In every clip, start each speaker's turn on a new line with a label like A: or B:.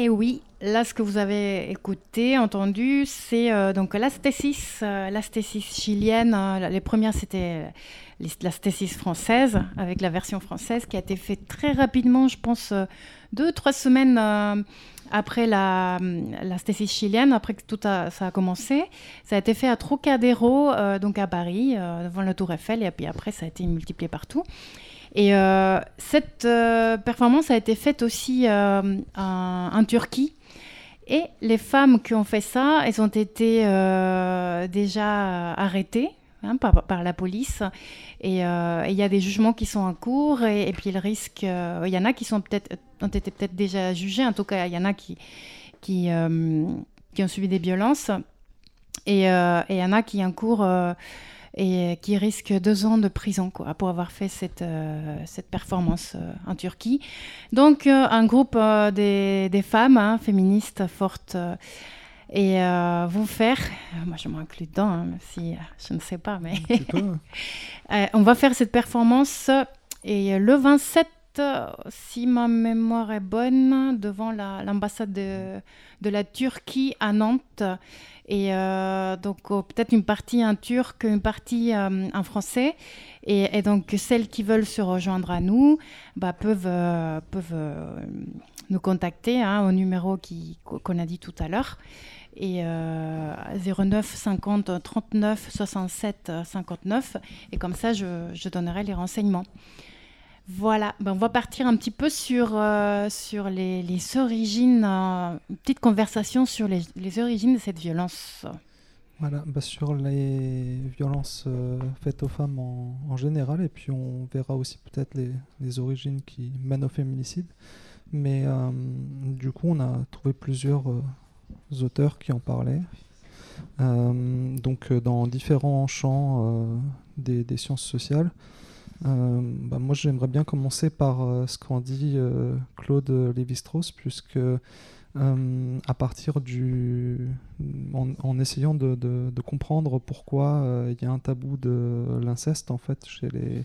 A: Et oui, là, ce que vous avez écouté, entendu, c'est euh, donc l'asthésis, euh, l'asthésis chilienne. euh, les premières, c'était les- l'asthésis française, avec la version française, qui a été faite très rapidement, je pense, euh, deux, trois semaines euh, après la, l'asthésis chilienne, après que tout ça a commencé. Ça a été fait à Trocadéro, euh, donc à Paris, euh, devant la Tour Eiffel, et puis après, ça a été multiplié partout. Et euh, cette euh, performance a été faite aussi euh, en, en Turquie. Et les femmes qui ont fait ça, elles ont été euh, déjà arrêtées hein, par, la police. Et euh, il y a des jugements qui sont en cours. Et, puis le risque, euh, il y en a qui sont peut-être ont été peut-être déjà jugés. En tout cas, il y en a qui qui, euh, ont subi des violences. Et euh, il y en a qui encourent euh, et qui risquent deux ans de prison quoi, pour avoir fait cette, euh, cette performance euh, en Turquie. Donc, euh, un groupe euh, des, des femmes hein, féministes fortes euh, et euh, vont faire, euh, moi je m'inclus dedans, hein, même si euh, je ne sais pas, mais euh, on va faire cette performance euh, et euh, le 27, euh, si ma mémoire est bonne, devant la- l'ambassade de, la Turquie à Nantes. Et euh, donc euh, peut-être une partie en turc, une partie euh, en français. Et, donc celles qui veulent se rejoindre à nous bah, peuvent, euh, euh, nous contacter hein, au numéro qu'on a dit tout à l'heure. Et euh, 09 50 39 67 59. Et comme ça, je donnerai les renseignements. Voilà, ben, on va partir un petit peu sur, euh, sur les, les origines, euh, une petite conversation sur les, les origines de cette violence.
B: Voilà, bah, sur les violences euh, faites aux femmes en, général, et puis on verra aussi peut-être les, les origines qui mènent au féminicide. Mais du coup, on a trouvé plusieurs auteurs qui en parlaient. Donc, dans différents champs des, des sciences sociales. Euh, bah, moi, j'aimerais bien commencer par euh, ce qu'en dit euh, Claude Lévi-Strauss, puisque euh, à partir du. en, essayant de, comprendre pourquoi il y a un tabou de l'inceste en fait chez les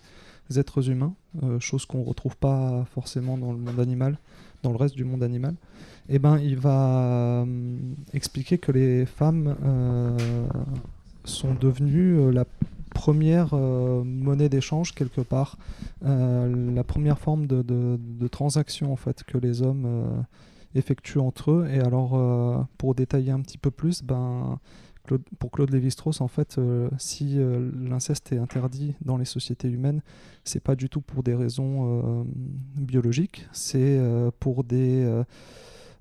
B: êtres humains, chose qu'on retrouve pas forcément dans le monde animal, dans le reste du monde animal, et ben il va expliquer que les femmes sont devenues la première euh, monnaie d'échange quelque part, euh, la première forme de, transaction en fait que les hommes euh, effectuent entre eux. Et alors, pour détailler un petit peu plus, ben, pour Claude Lévi-Strauss, en fait, si l'inceste est interdit dans les sociétés humaines, c'est pas du tout pour des raisons biologiques, c'est pour des,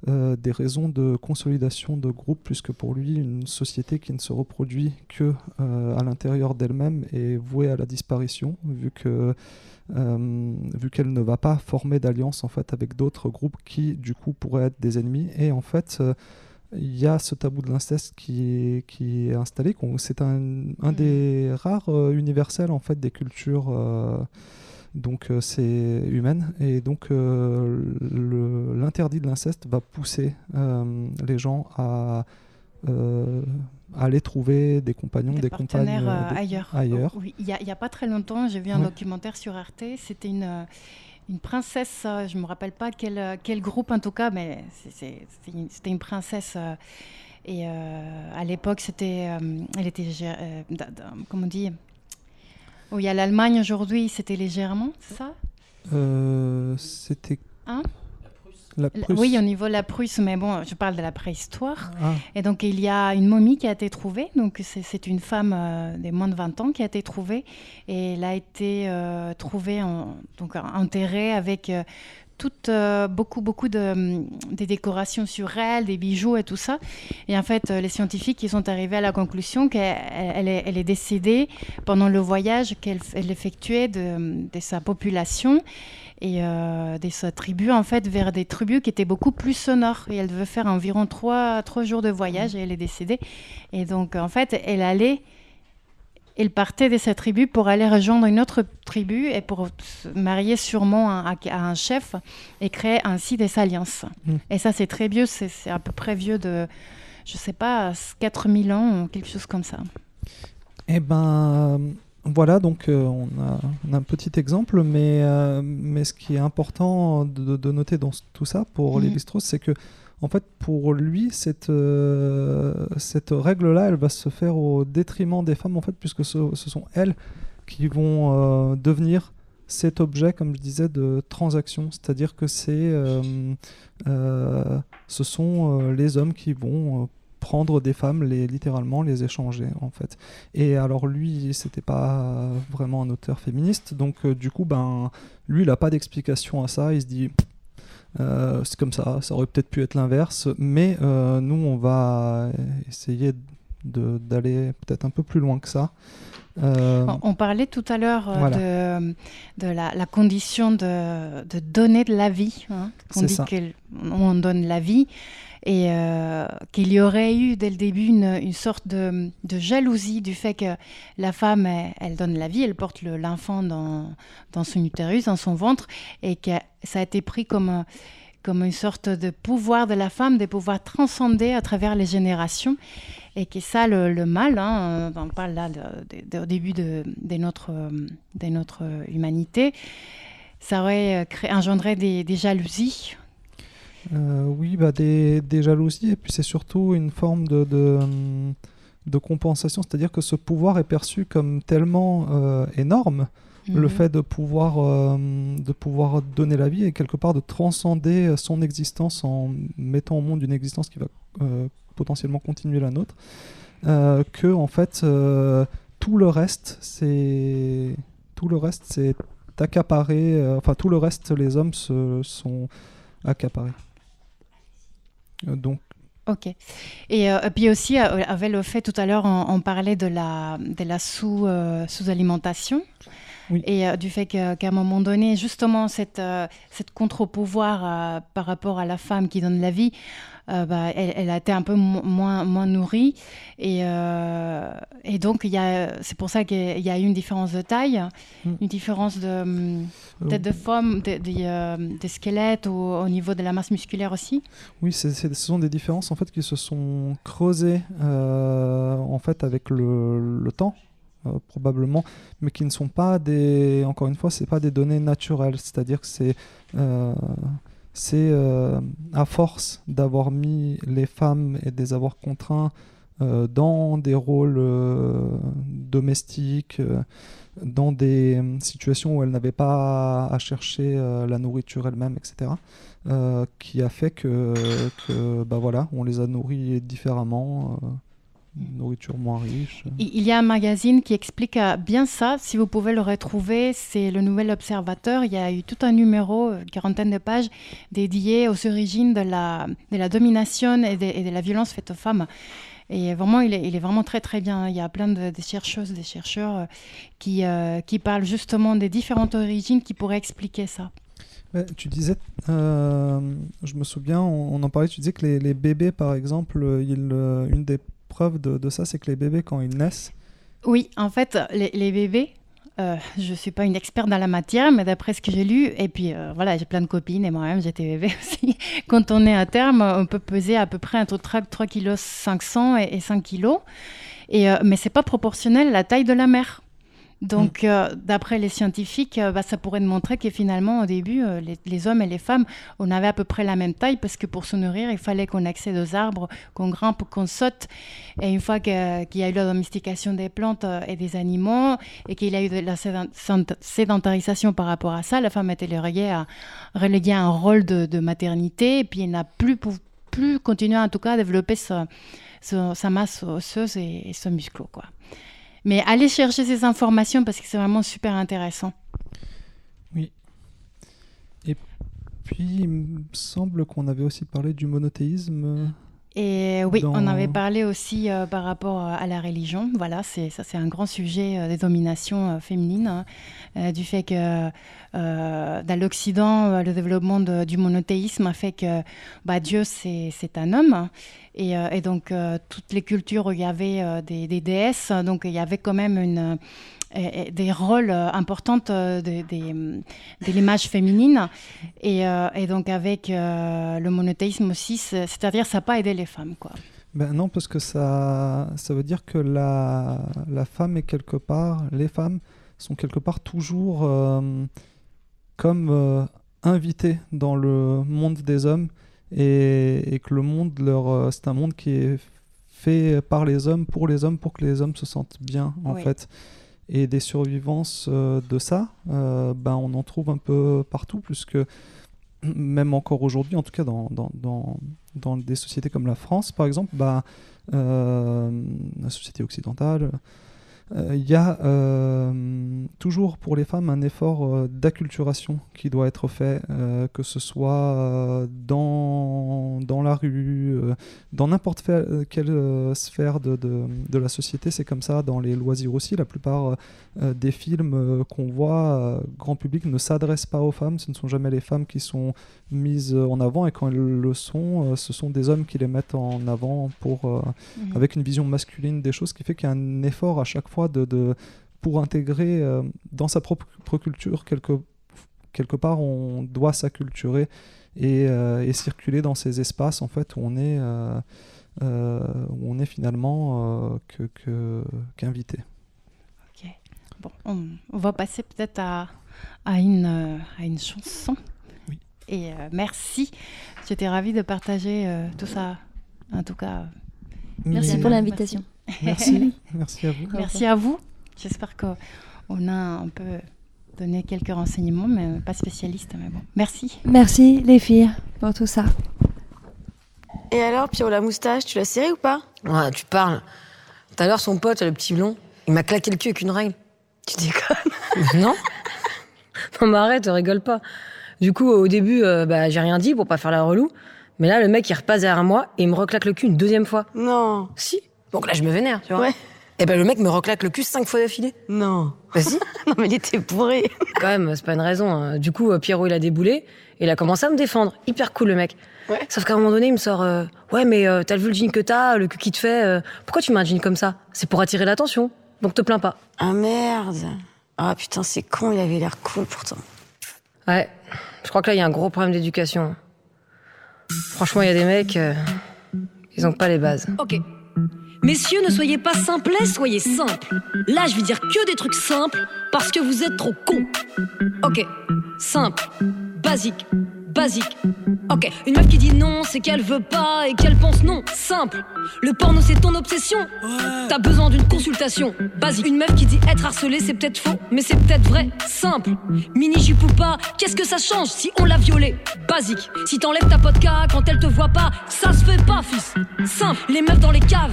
B: euh, des raisons de consolidation de groupe, puisque pour lui, une société qui ne se reproduit que euh, à l'intérieur d'elle-même est vouée à la disparition, vu que euh, vu qu'elle ne va pas former d'alliance en fait avec d'autres groupes qui du coup pourraient être des ennemis. Et en fait, il y a ce tabou de l'inceste qui est, qui est installé. C'est un, un
A: Mhm.
B: des rares universels en fait des cultures. Donc euh, c'est humaine et donc euh, l'interdit de l'inceste va pousser euh, les gens à, aller trouver des compagnons, des, compagnes euh, des-
A: ailleurs.
B: ailleurs.
A: Oui, il n'y a, pas très longtemps, j'ai vu un documentaire sur Arte. C'était une, une princesse, je ne me rappelle pas quel, quel groupe en tout cas, mais c'était une, princesse. euh, et euh, à l'époque, c'était, elle était, comment on dit? Où il y a l'Allemagne aujourd'hui, c'était Germans, c'est ça?
B: Euh, C'était
A: Hein?
B: La Prusse.
A: Oui, au niveau de la Prusse, mais bon, je parle de la préhistoire.
B: Ah,
A: Et donc, il y a une momie qui a été trouvée. Donc, c'est une femme euh, des moins de 20 ans qui a été trouvée. Et elle a été euh, trouvée, en- donc enterrée avec euh, toutes, euh, beaucoup, beaucoup de, hum, des décorations sur elle, des bijoux et tout ça. Et en fait, euh, les scientifiques, ils sont arrivés à la conclusion qu'elle elle est, décédée pendant le voyage qu'elle elle effectuait de, de sa population et euh, de sa tribu en fait vers des tribus qui étaient beaucoup plus sonores et elle devait faire environ trois, trois jours de voyage et elle est décédée et donc en fait elle allait elle partait de sa tribu pour aller rejoindre une autre tribu et pour se marier sûrement à, à un chef et créer ainsi des alliances.
B: Mm.
A: Et ça, c'est très vieux, c'est à peu près vieux de, je sais pas, 4000 ans ou quelque chose comme ça.
B: Eh ben, euh, voilà, donc euh, on, a, on a un petit exemple, mais, euh, mais ce qui est important de, de noter dans tout ça pour
A: Mhm.
B: Lévi-Strauss, c'est que, en fait, pour lui, cette, euh, cette règle-là, elle va se faire au détriment des femmes, en fait, puisque ce, ce sont elles qui vont devenir cet objet, comme je disais, de transaction. C'est-à-dire que c'est, ce sont les hommes qui vont prendre des femmes, les, littéralement les échanger, en fait. Et alors lui, c'était pas vraiment un auteur féministe, donc euh, du coup, ben, lui, il a pas d'explication à ça. Il se dit, euh, c'est comme ça, ça aurait peut-être pu être l'inverse, mais euh, nous, on va essayer d'aller peut-être un peu plus loin que ça. Euh,
A: On, on parlait tout à l'heure
B: Voilà.
A: de, de la, la condition de, de donner de la vie. Hein,
B: C'est
A: dit qu'on donne la vie et euh, qu'il y aurait eu dès le début une, une sorte de, de jalousie du fait que la femme, elle, donne la vie, elle porte le- l'enfant dans, dans son utérus, dans son ventre, et que ça a été pris comme, comme une sorte de pouvoir de la femme, de pouvoir transcender à travers les générations. Et que ça, le, mal, hein, on parle là de- au début de, notre, euh, de notre humanité, ça aurait euh, engendré des, des jalousies.
B: Euh, oui, bah, des, des jalousies, et puis c'est surtout une forme de, de, hum, de compensation, c'est-à-dire que ce pouvoir est perçu comme tellement euh, énorme, le
A: Mhm.
B: fait de pouvoir, euh, de pouvoir donner la vie et quelque part de transcender son existence en mettant au monde une existence qui va potentiellement continuer la nôtre, que en fait tout le reste c'est tout le reste c'est accaparé, euh, enfin tout le reste les hommes se sont accaparés. Euh, Donc
A: Ok. Et, euh, et puis aussi, euh, avec le fait, tout à l'heure, on, on parlait de la, de la sous, euh, sous-alimentation.
B: Oui.
A: Et du fait qu'à un moment donné, justement, cette, cette contre-pouvoir par rapport à la femme qui donne la vie, euh, bah, elle, elle a été un peu mo- moins, moins nourrie. Et, euh, et donc, c'est pour ça qu'il y a eu une différence de taille,
B: Mm.
A: une différence de, hum,
B: euh,
A: peut-être de forme, de, de, des squelettes ou au niveau de la masse musculaire aussi.
B: Oui, ce sont des différences en fait qui se sont creusées euh, en fait avec le, le temps euh, probablement, mais qui ne sont pas des. Encore une fois, c'est pas des données naturelles. C'est-à-dire que c'est euh, c'est euh, à force d'avoir mis les femmes et de les avoir contraints euh, dans des rôles euh, domestiques, dans des situations où elles n'avaient pas à chercher la nourriture elles-mêmes, etc qui a fait que, que bah voilà, on les a nourris différemment, une nourriture moins riche.
A: Il y a un magazine qui explique euh, bien ça. Si vous pouvez le retrouver, c'est le Nouvel Observateur. Il y a eu tout un numéro, une quarantaine de pages, dédié aux origines de la, de la domination et de, et de la violence faite aux femmes. Et vraiment, il est, il est vraiment très très bien. Il y a plein de, de chercheuses, des chercheurs euh, qui, euh, qui parlent justement des différentes origines qui pourraient expliquer ça.
B: Tu disais, euh, je me souviens, on, on en parlait, tu disais que les, les bébés, par exemple, euh, ils, euh, une des preuves de, ça, c'est que les bébés, quand ils naissent,
A: Oui, en fait, les, les bébés, euh, je ne suis pas une experte dans la matière, mais d'après ce que j'ai lu, et puis euh, voilà, j'ai plein de copines et moi-même j'étais bébé aussi. Quand on est à terme, on peut peser à peu près entre 3, 3 kg 500 et, et 5 kg. Et, euh, mais c'est pas proportionnel à la taille de la mère. Donc, euh, d'après les scientifiques, euh, bah, ça pourrait montrer que finalement, au début, euh, les, hommes et les femmes, on avait à peu près la même taille parce que pour se nourrir, il fallait qu'on accède aux arbres, qu'on grimpe, qu'on saute. Et une fois qu'il y a eu la domestication des plantes et des animaux et qu'il y a eu de la sédent- sédent- sédentarisation par rapport à ça, la femme était reléguée à, reléguée à un rôle de, maternité et puis elle n'a plus, plus continué en tout cas à développer sa, masse osseuse et, et son muscle. Quoi. Mais allez chercher ces informations parce que c'est vraiment super intéressant.
B: Puis il me semble qu'on avait aussi parlé du monothéisme.
A: Et oui,
B: Dans-
A: on avait parlé aussi euh, par rapport euh, à la religion. Voilà, c'est ça, c'est un grand sujet euh, des dominations euh, féminines, hein, du fait que euh, dans l'Occident, euh, le développement de- du monothéisme a fait que bah, Dieu c'est un homme, et, euh, donc euh, toutes les cultures où il y avait euh, des, déesses, donc il y avait quand même euh, des rôles euh, importants euh, de, des- de l'image féminine. Et, euh, donc avec euh, le monothéisme aussi, c'est- c'est-à-dire ça n'a pas aidé les femmes. Quoi.
B: Ben non, parce que ça, ça veut dire que la, la femme est quelque part, les femmes sont quelque part toujours euh, comme euh, invitées dans le monde des hommes et, et que le monde leur, euh, c'est un monde qui est fait par les hommes pour les hommes pour que les hommes se sentent bien en
A: Oui.
B: fait. Et des survivances de ça, euh, ben on en trouve un peu partout, puisque même encore aujourd'hui, en tout cas dans, dans, dans, dans des sociétés comme la France, par exemple, bah, euh, la société occidentale, il y a euh, toujours pour les femmes un effort euh, d'acculturation qui doit être fait, euh, que ce soit euh, dans, dans la rue, euh, dans n'importe quelle euh, sphère de, de, de la société. C'est comme ça dans les loisirs aussi. La plupart euh, des films euh, qu'on voit, euh, grand public, ne s'adressent pas aux femmes. Ce ne sont jamais les femmes qui sont mises en avant et quand elles le sont, euh, ce sont des hommes qui les mettent en avant pour, euh,
A: Mhm.
B: avec une vision masculine des choses, ce qui fait qu'il y a un effort à chaque fois de, de- pour intégrer euh, dans sa propre culture quelque, quelque part on doit s'acculturer et, euh, et circuler dans ces espaces en fait où on est euh, euh, où on est finalement euh, que, qu'invité.
A: Ok. Bon, on, on va passer peut-être à, à, une, à une chanson.
B: Oui.
A: Et euh, merci. J'étais ravie de partager euh, tout ça. En tout cas,
C: Merci pour l'invitation.
B: Merci, merci à vous.
A: merci à vous. J'espère qu'on a un peu donné quelques renseignements, mais pas spécialiste. Mais bon, merci.
C: Merci les filles pour tout ça.
D: Et alors, Pierrot, la moustache, tu l'as serrée ou pas?
E: Ouais, tu parles. Tout à l'heure, son pote, le petit blond, il m'a claqué le cul avec une règle.
D: Tu déconnes?
E: Non Non, mais arrête, rigole pas. Du coup, au début, euh, bah, j'ai rien dit pour pas faire la relou. Mais là, le mec, il repasse derrière moi et il me reclaque le cul une deuxième fois.
D: Non,
E: Si. Donc là, je me vénère, tu vois.
D: Ouais.
E: Et ben, le mec me reclaque le cul cinq fois d'affilée.
D: non.
E: Vas-y.
D: Non, mais il était bourré.
E: Quand même, c'est pas une raison. hein. Du coup, euh, Pierrot, il a déboulé et il a commencé à me défendre. Hyper cool, le mec.
D: Ouais.
E: Sauf qu'à un moment donné, il me sort euh, Ouais, mais euh, t'as vu le jean que t'as, le cul qui te fait. euh, pourquoi tu mets un jean comme ça? C'est pour attirer l'attention. Donc te plains pas.
D: Ah merde. Ah putain, c'est con, il avait l'air cool pourtant.
E: Ouais, je crois que là, il y a un gros problème d'éducation. Franchement, il y a des mecs, euh, ils ont pas les bases.
F: Ok. Messieurs, ne soyez pas simplets, soyez simples. Là, je vais dire que des trucs simples parce que vous êtes trop cons. Ok. Simple. Basique. Basique. Ok. Une meuf qui dit non, c'est qu'elle veut pas et qu'elle pense non. Simple. Le porno, c'est ton obsession. T'as besoin d'une consultation. Basique. Une meuf qui dit être harcelée, c'est peut-être faux, mais c'est peut-être vrai. Simple. Mini jupe ou pas, qu'est-ce que ça change si on l'a violée? Basique. Si t'enlèves ta vodka quand elle te voit pas, ça se fait pas, fils. Simple. Les meufs dans les caves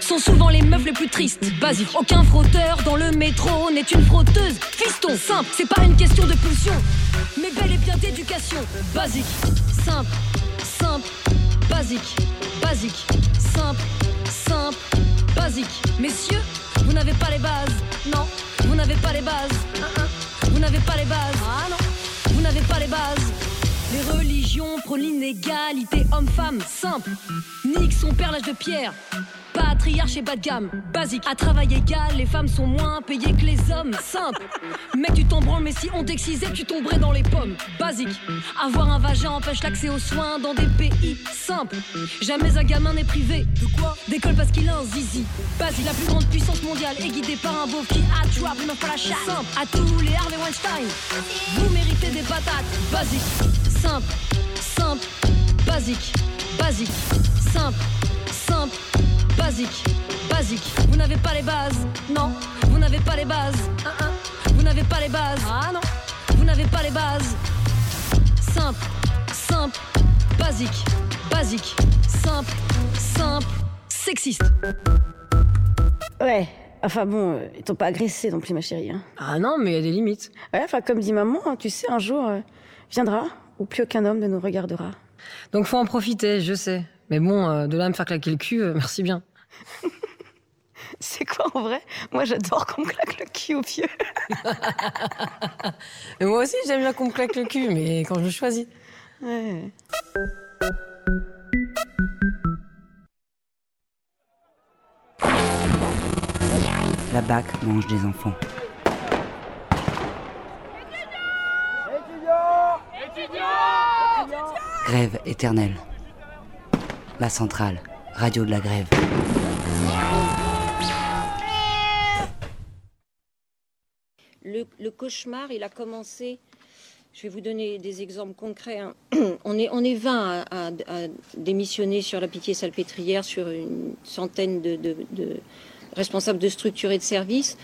F: sont souvent les meufs les plus tristes. Basique. Aucun frotteur dans le métro n'est une frotteuse. Fiston. Simple. C'est pas une question de pulsion, mais bel et bien d'éducation. Basique. Simple. Simple. Basique. Basique. Simple. Simple. Basique. Messieurs, vous n'avez pas les bases. Non, vous n'avez pas les bases. Hein. Vous n'avez pas les bases. Ah non, vous n'avez pas les bases. Les religions prônent l'inégalité homme-femme, simple. Nique son père l'âge de pierre. Patriarche et bas de gamme, basique. À travail égal, les femmes sont moins payées que les hommes. Simple. Mec, tu t'en branles, mais si on t'excisait, tu tomberais dans les pommes. Basique. Avoir un vagin empêche l'accès aux soins dans des pays simples. Jamais un gamin n'est privé. De quoi D'école parce qu'il a un zizi. Basique. La plus grande puissance mondiale est guidée par un beauf qui a trap, mais pas la chatte. Simple. À tous les Harvey Weinstein. Vous méritez des patates. Basique. Simple. Simple. Basique. Basique. Simple. Simple. Basique. Basique. Vous n'avez pas les bases. Non. Vous n'avez pas les bases. Hein, hein. Vous n'avez pas les bases. Ah non. Vous n'avez pas les bases. Simple. Simple. Basique. Basique. Simple. Simple. Sexiste.
D: Ouais. Enfin bon, ils t'ont pas agressé non plus, ma chérie. Hein.
E: Ah non, mais il y a des limites.
D: Ouais, enfin, comme dit maman, hein, tu sais, un jour euh, viendra où plus aucun homme ne nous regardera.
E: Donc faut en profiter, je sais. Mais bon, euh, de là à me faire claquer le cul, euh, merci bien.
D: C'est quoi en vrai? Moi, j'adore qu'on me claque le cul au pied.
E: Mais moi aussi, j'aime bien qu'on me claque le cul, mais quand je choisis.
D: Ouais.
G: La BAC mange des enfants. Grève éternelle. La centrale, radio de la grève.
H: Le, cauchemar, il a commencé. Je vais vous donner des exemples concrets. hein. On, est, on est 20 à, démissionner sur la pitié salpêtrière, sur une centaine de, responsables de structures et de services.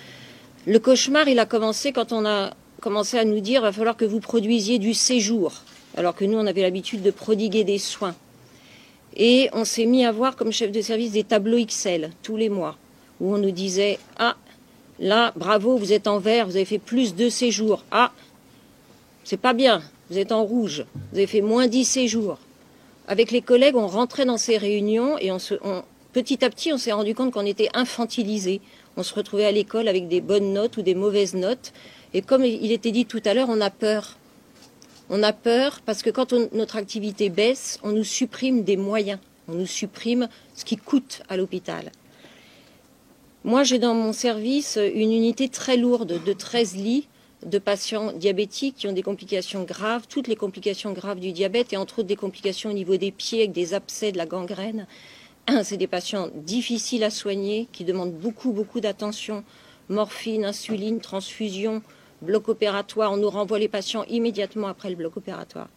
H: Le cauchemar, il a commencé quand on a commencé à nous dire va falloir que vous produisiez du séjour, alors que nous, on avait l'habitude de prodiguer des soins. Et on s'est mis à voir comme chef de service des tableaux Excel tous les mois, où on nous disait ah Là, bravo, vous êtes en vert, vous avez fait plus de séjours. Ah, c'est pas bien, vous êtes en rouge, vous avez fait moins 10 séjours. Avec les collègues, on rentrait dans ces réunions et on se, on- petit à petit, on s'est rendu compte qu'on était infantilisé. On se retrouvait à l'école avec des bonnes notes ou des mauvaises notes. Et comme il était dit tout à l'heure, on a peur. On a peur parce que quand notre activité baisse, on nous supprime des moyens. On nous supprime ce qui coûte à l'hôpital. Moi, j'ai dans mon service une unité très lourde de 13 lits de patients diabétiques qui ont des complications graves, toutes les complications graves du diabète et entre autres des complications au niveau des pieds avec des abcès, de la gangrène. C'est des patients difficiles à soigner qui demandent beaucoup, beaucoup d'attention. Morphine, insuline, transfusion, bloc opératoire. On nous renvoie les patients immédiatement après le bloc opératoire.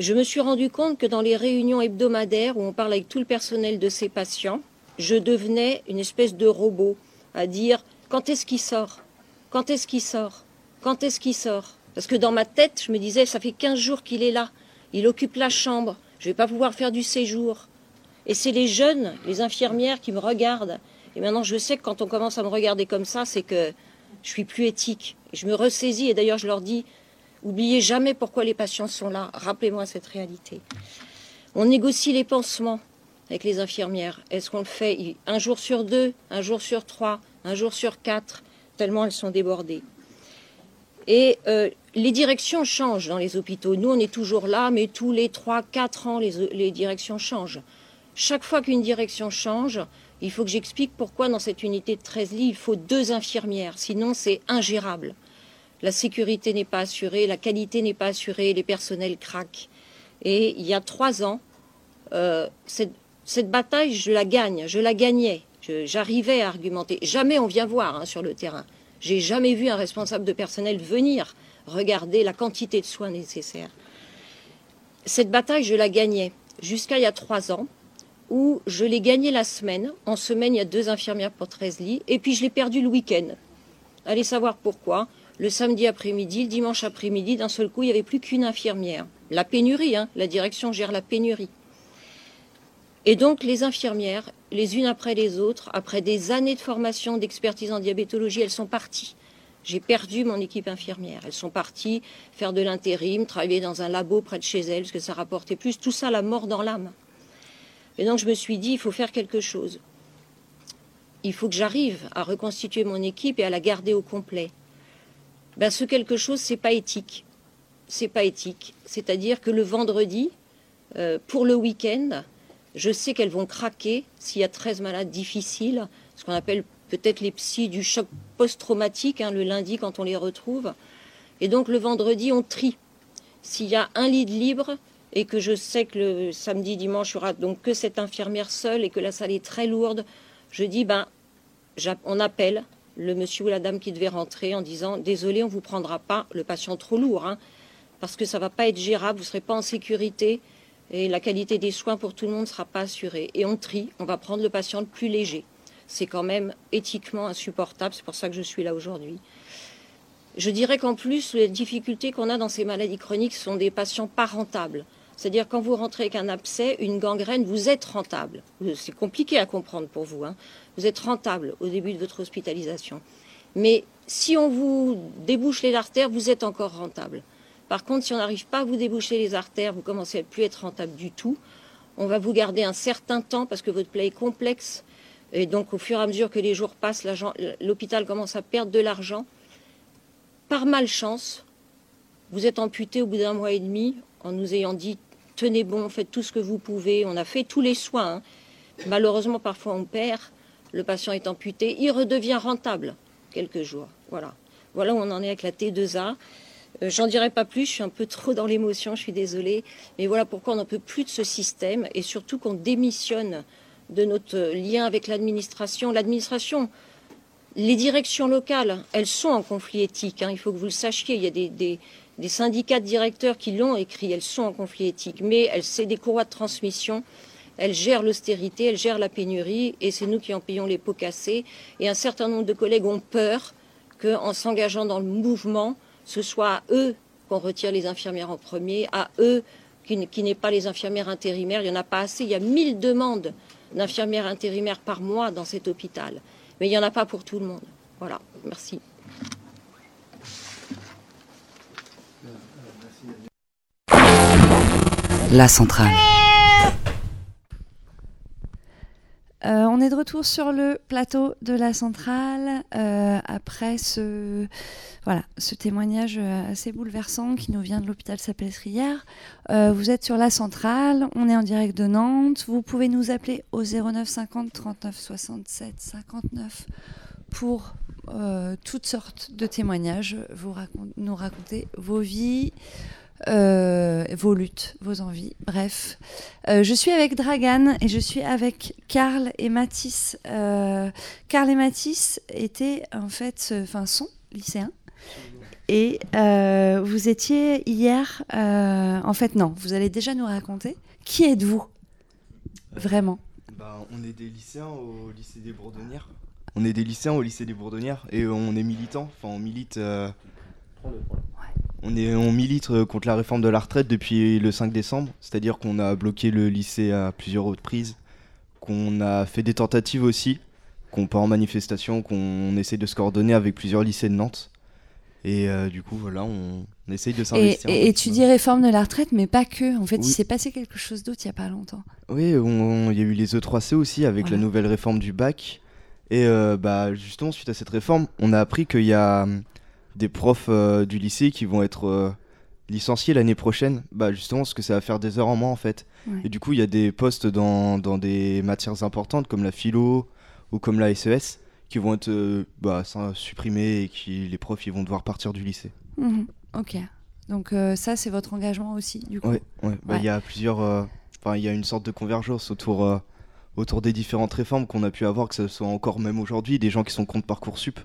H: Je me suis rendu compte que dans les réunions hebdomadaires où on parle avec tout le personnel de ces patients, je devenais une espèce de robot à dire quand est-ce qu'il sort? Quand est-ce qu'il sort? Quand est-ce qu'il sort? Parce que dans ma tête, je me disais ça fait 15 jours qu'il est là. Il occupe la chambre. Je vais pas pouvoir faire du séjour. Et c'est les jeunes, les infirmières qui me regardent. Et maintenant, je sais que quand on commence à me regarder comme ça, c'est que je suis plus éthique. Je me ressaisis. Et d'ailleurs, je leur dis oubliez jamais pourquoi les patients sont là. Rappelez-moi cette réalité. On négocie les pansements avec les infirmières. Est-ce qu'on le fait un jour sur deux, un jour sur trois, un jour sur quatre, tellement elles sont débordées. Et euh, les directions changent dans les hôpitaux. Nous, on est toujours là, mais tous les trois, quatre ans, les, directions changent. Chaque fois qu'une direction change, il faut que j'explique pourquoi dans cette unité de 13 lits, il faut deux infirmières. Sinon, c'est ingérable. La sécurité n'est pas assurée, la qualité n'est pas assurée, les personnels craquent. Et il y a trois ans, euh, cette, cette bataille, je la gagne, je la gagnais. J'arrivais à argumenter. Jamais on vient voir hein, sur le terrain. J'ai jamais vu un responsable de personnel venir regarder la quantité de soins nécessaires. Cette bataille, je la gagnais jusqu'à il y a trois ans, où je l'ai gagnée la semaine. En semaine, il y a deux infirmières pour 13 lits, et puis je l'ai perdue le week-end. Allez savoir pourquoi. Le samedi après-midi, le dimanche après-midi, d'un seul coup, il n'y avait plus qu'une infirmière. La pénurie, hein, la direction gère la pénurie. Et donc les infirmières, les unes après les autres, après des années de formation, d'expertise en diabétologie, elles sont parties. J'ai perdu mon équipe infirmière. Elles sont parties faire de l'intérim, travailler dans un labo près de chez elles, parce que ça rapportait plus. Tout ça, la mort dans l'âme. Et donc je me suis dit, il faut faire quelque chose. Il faut que j'arrive à reconstituer mon équipe et à la garder au complet. Ben, ce quelque chose, c'est pas éthique. C'est pas éthique. C'est-à-dire que le vendredi, euh, pour le week-end, Je sais qu'elles vont craquer s'il y a 13 malades difficiles, ce qu'on appelle peut-être les psys du choc post-traumatique, hein, le lundi quand on les retrouve. Et donc le vendredi, on trie. S'il y a un lit libre et que je sais que le samedi, dimanche, il y aura donc que cette infirmière seule et que la salle est très lourde, je dis, ben, on appelle le monsieur ou la dame qui devait rentrer en disant, désolé, on ne vous prendra pas le patient trop lourd, hein, parce que ça ne va pas être gérable, vous ne serez pas en sécurité et la qualité des soins pour tout le monde ne sera pas assurée. Et on trie, on va prendre le patient le plus léger. C'est quand même éthiquement insupportable, c'est pour ça que je suis là aujourd'hui. Je dirais qu'en plus, les difficultés qu'on a dans ces maladies chroniques sont des patients pas rentables. C'est-à-dire quand vous rentrez avec un abcès, une gangrène, vous êtes rentable. C'est compliqué à comprendre pour vous. Hein. Vous êtes rentable au début de votre hospitalisation. Mais si on vous débouche les artères, vous êtes encore rentable. Par contre, si on n'arrive pas à vous déboucher les artères, vous commencez à ne plus être rentable du tout. On va vous garder un certain temps parce que votre plaie est complexe. Et donc, au fur et à mesure que les jours passent, l'hôpital commence à perdre de l'argent. Par malchance, vous êtes amputé au bout d'un mois et demi en nous ayant dit tenez bon, faites tout ce que vous pouvez. On a fait tous les soins. Hein. Malheureusement, parfois on perd. Le patient est amputé. Il redevient rentable quelques jours. Voilà. Voilà où on en est avec la T2A. Euh, j'en dirai pas plus, je suis un peu trop dans l'émotion, je suis désolée. Mais voilà pourquoi on n'en peut plus de ce système et surtout qu'on démissionne de notre lien avec l'administration. L'administration, les directions locales, elles sont en conflit éthique. Hein. il faut que vous le sachiez. Il y a des, syndicats de directeurs qui l'ont écrit. Elles sont en conflit éthique. Mais elles, c'est des courroies de transmission. Elles gèrent l'austérité, elles gèrent la pénurie, et c'est nous qui en payons les pots cassés. Et un certain nombre de collègues ont peur qu'en s'engageant dans le mouvement, ce soit à eux qu'on retire les infirmières en premier, à eux qui, n'aient pas les infirmières intérimaires. Il n'y en a pas assez. Il y a 1000 demandes d'infirmières intérimaires par mois dans cet hôpital. Mais il n'y en a pas pour tout le monde. Voilà, merci.
G: La centrale.
C: Euh, on est de retour sur le plateau de la centrale euh, après ce, témoignage euh, assez bouleversant qui nous vient de l'hôpital Sapelletrière. vous êtes sur la centrale, on est en direct de Nantes. Vous pouvez nous appeler au 09 50 39 67 59 pour toutes sortes de témoignages. Vous nous racontez vos vies. Euh, vos luttes, vos envies, bref. Euh, je suis avec Dragan et je suis avec Karl et Mathis. Euh, Karl et Mathis étaient en fait, enfin sont lycéens. Et vous étiez hier, en fait non, vous allez déjà nous raconter. Qui êtes-vous Vraiment?
I: Bah, On est des lycéens au lycée des Bourdonnières. On est des lycéens au lycée des Bourdonnières et on est militants, enfin on milite... On, est, on milite euh, contre la réforme de la retraite depuis le 5 décembre, c'est-à-dire qu'on a bloqué le lycée à plusieurs reprises, qu'on a fait des tentatives aussi, qu'on part en manifestation, qu'on essaie de se coordonner avec plusieurs lycées de Nantes. Et euh, du coup, voilà, on, essaye de s'investir.
C: Et, tu dis réforme de la retraite, mais pas que. En fait, il s'est passé quelque chose d'autre il n'y a pas longtemps.
I: Oui, il y a eu les E3C aussi avec la nouvelle réforme du bac. Et euh, bah, justement, suite à cette réforme, on a appris qu'il y a des profs euh, du lycée qui vont être euh, licenciés l'année prochaine, bah justement parce que ça va faire des heures en moins en fait. Et du coup, il y a des postes dans, dans, des matières importantes comme la philo ou comme la SES qui vont être euh, bah, supprimés et qui les profs ils vont devoir partir du lycée.
C: Mhm. Ok. Donc ça, c'est votre engagement aussi, du coup.
I: Oui, bah, il y a plusieurs. Enfin, il y a une sorte de convergence autour autour des différentes réformes qu'on a pu avoir, que ce soit encore même aujourd'hui, des gens qui sont contre Parcoursup,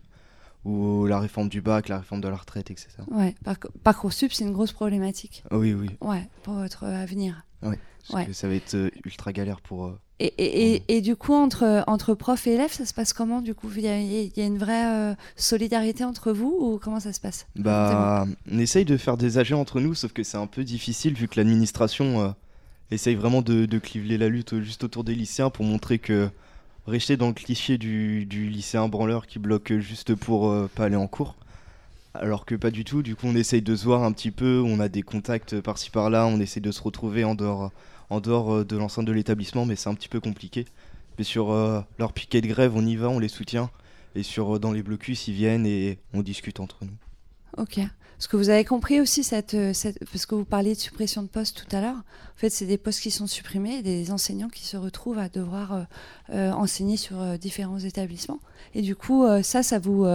I: ou la réforme du bac, la réforme de la retraite, etc.
C: Ouais, par Parcoursup, c'est une grosse problématique.
I: oui, oui.
C: Ouais, pour votre avenir.
I: Oui, parce que ça va être euh, ultra galère pour. Euh,
C: et, et, et, du coup, entre, entre profs et élèves, ça se passe comment Du coup, il y, y, a une vraie euh, solidarité entre vous ou comment ça se passe?
I: Bah, on essaye de faire des AG entre nous, sauf que c'est un peu difficile vu que l'administration essaye vraiment de, de cliveler la lutte juste autour des lycéens pour montrer que rester dans le cliché du, du lycéen branleur qui bloque juste pour euh, pas aller en cours. Alors que pas du tout, du coup on essaye de se voir un petit peu, on a des contacts par-ci par-là, on essaie de se retrouver en dehors, euh, de l'enceinte de l'établissement, mais c'est un petit peu compliqué. Mais sur euh, leur piquet de grève, on y va, on les soutient. Et sur dans les blocus, ils viennent et on discute entre nous.
C: Ok. Est-ce que vous avez compris aussi cette, euh, cette, parce que vous parliez de suppression de postes tout à l'heure. En fait, c'est des postes qui sont supprimés, et des enseignants qui se retrouvent à devoir euh, euh, enseigner sur euh, différents établissements. Et du coup, ça, ça vous,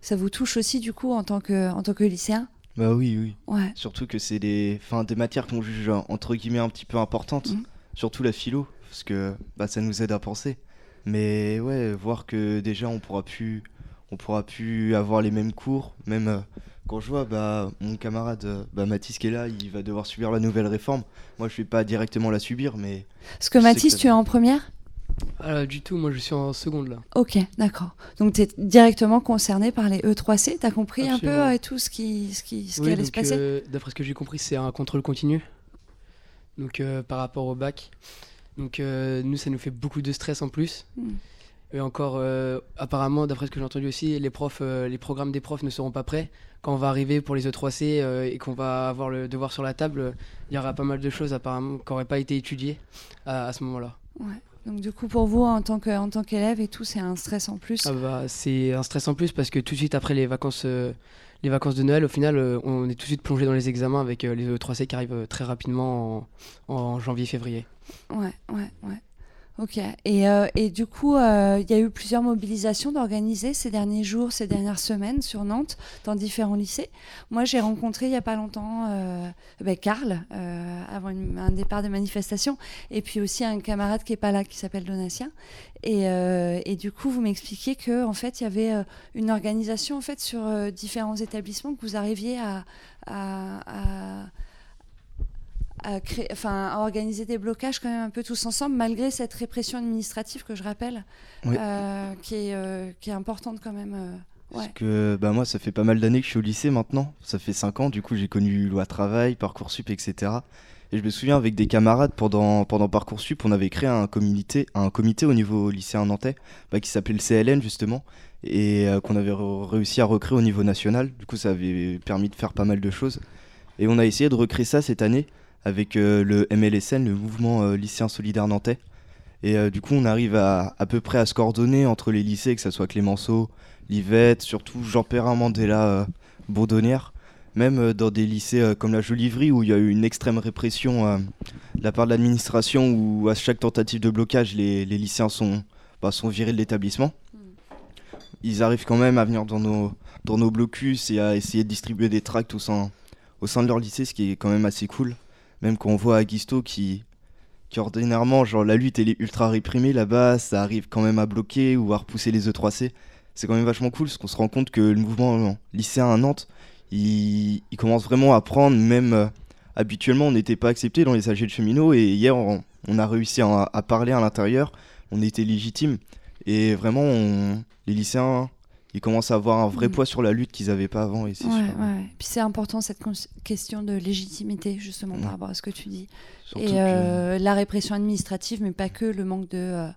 C: ça vous touche aussi du coup en tant que, en tant que lycéen?
I: Bah oui, oui.
C: Ouais.
I: Surtout que c'est des, enfin, des matières qu'on juge entre guillemets un petit peu importantes,
C: Mhm.
I: surtout la philo, parce que bah, ça nous aide à penser. Mais ouais, voir que déjà on pourra plus, on pourra plus avoir les mêmes cours, même euh, quand je vois bah, mon camarade euh, bah, Mathis qui est là, il va devoir subir la nouvelle réforme. Moi je vais pas directement la subir, mais.
C: Parce que Mathis, tu es en première?
J: Ah, du tout, moi je suis en seconde là.
C: Ok, d'accord. Donc tu es directement concerné par les E3C. Tu as compris un peu euh, tout ce qui, ce qui, ce qui
J: Oui,
C: allait se passer?
J: euh, D'après ce que j'ai compris, c'est un contrôle continu. Donc euh, par rapport au bac. Donc euh, nous, ça nous fait beaucoup de stress en plus.
C: Hmm.
J: Et encore, euh, apparemment, d'après ce que j'ai entendu aussi, les profs, euh, les programmes des profs ne seront pas prêts. Quand on va arriver pour les E3C euh, et qu'on va avoir le devoir sur la table, il y aura pas mal de choses apparemment qui n'auraient pas été étudiées à, à ce moment-là.
C: Ouais. Donc du coup, pour vous, en tant qu'élève et tout, c'est un stress en plus.
J: Ah bah, c'est un stress en plus parce que tout de suite après les vacances, les vacances de Noël, au final, on est tout de suite plongé dans les examens avec les E3C qui arrivent très rapidement en, en janvier-février.
C: Ouais, ouais, ouais. Ok. Et, euh, et du coup, euh, il y a eu plusieurs mobilisations d'organiser ces derniers jours, ces dernières semaines sur Nantes, dans différents lycées. Moi, j'ai rencontré il n'y a pas longtemps euh, ben, Karl, euh, avant un départ de manifestation, et puis aussi un camarade qui n'est pas là, qui s'appelle Donatien. Et, et du coup, vous m'expliquiez que en fait, il y avait une organisation en fait sur différents établissements que vous arriviez à- à- à, créer, enfin, à organiser des blocages quand même un peu tous ensemble, malgré cette répression administrative que je rappelle,
I: Oui.
C: euh, qui, est, euh, qui est importante quand même. euh, ouais.
I: Parce que bah, moi, ça fait pas mal d'années que je suis au lycée maintenant. Ça fait 5 ans, du coup, j'ai connu loi travail, Parcoursup, etc. Et je me souviens, avec des camarades, pendant, pendant Parcoursup, on avait créé un comité, un comité au niveau lycéen nantais bah, qui s'appelait le CLN, justement, et euh, qu'on avait réussi à recréer au niveau national. Du coup, ça avait permis de faire pas mal de choses. Et on a essayé de recréer ça cette année avec euh, le MLSN, le mouvement euh, lycéen solidaire nantais. Et euh, du coup, on arrive à, à peu près à se coordonner entre les lycées, que ce soit Clémenceau, Livette, surtout Jean-Perrin Mandela Bourdonnière, même dans des lycées comme la Jolivry où il y a eu une extrême répression euh, de la part de l'administration où à chaque tentative de blocage, les, les lycéens sont, bah, sont virés de l'établissement. Ils arrivent quand même à venir dans nos, dans nos blocus et à essayer de distribuer des tracts au sein, au sein de leur lycée, ce qui est quand même assez cool. Même quand on voit Aguisto qui, qui ordinairement, genre la lutte est ultra réprimée là-bas, ça arrive quand même à bloquer ou à repousser les E3C. C'est quand même vachement cool parce qu'on se rend compte que le mouvement euh, lycéen à Nantes, il, commence vraiment à prendre, même euh, habituellement on n'était pas accepté dans les AG de cheminots et hier on, a réussi à, parler à l'intérieur, on était légitime et vraiment les lycéens ils commencent à avoir un vrai
C: Mm.
I: poids sur la lutte qu'ils n'avaient pas avant et c'est
C: Ouais, ouais. Puis c'est important cette question de légitimité justement
I: Ouais.
C: par rapport à ce que tu dis.
I: Surtout
C: et
I: que-
C: euh, la répression administrative, mais pas que le manque de, euh,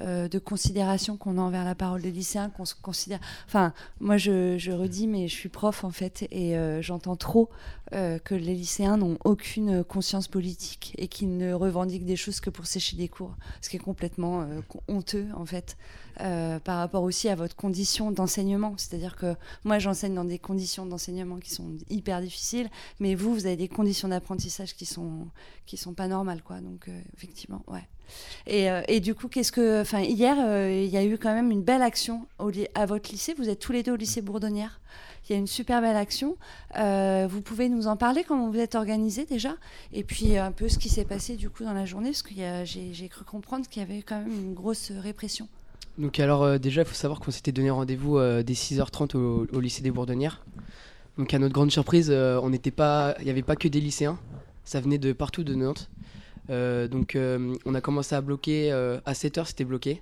C: euh, de considération qu'on a envers la parole des lycéens, qu'on se considère. Enfin, moi je, je redis, mais je suis prof en fait, et euh, j'entends trop que les lycéens n'ont aucune conscience politique et qu'ils ne revendiquent des choses que pour sécher des cours, ce qui est complètement honteux en fait. Euh, par rapport aussi à votre condition d'enseignement. C'est-à-dire que moi, j'enseigne dans des conditions d'enseignement qui sont hyper difficiles, mais vous, vous avez des conditions d'apprentissage qui sont qui sont pas normales, quoi. Donc, euh, effectivement, ouais. Et, euh, et du coup, qu'est-ce que, enfin, hier, il y a eu quand même une belle action au à votre lycée. Vous êtes tous les deux au lycée Bourdonnière. Il y a une super belle action. Vous pouvez nous en parler comment vous êtes organisés déjà, et puis un peu ce qui s'est passé du coup dans la journée, parce que j'ai cru comprendre qu'il y avait quand même une grosse répression.
J: Donc alors euh, déjà, il faut savoir qu'on s'était donné rendez-vous euh, dès 6h30 au, au lycée des Bourdonnières. Donc à notre grande surprise, euh, on n'était pas, il n'y avait pas que des lycéens, ça venait de partout de Nantes. Donc on a commencé à bloquer, à 7h c'était bloqué.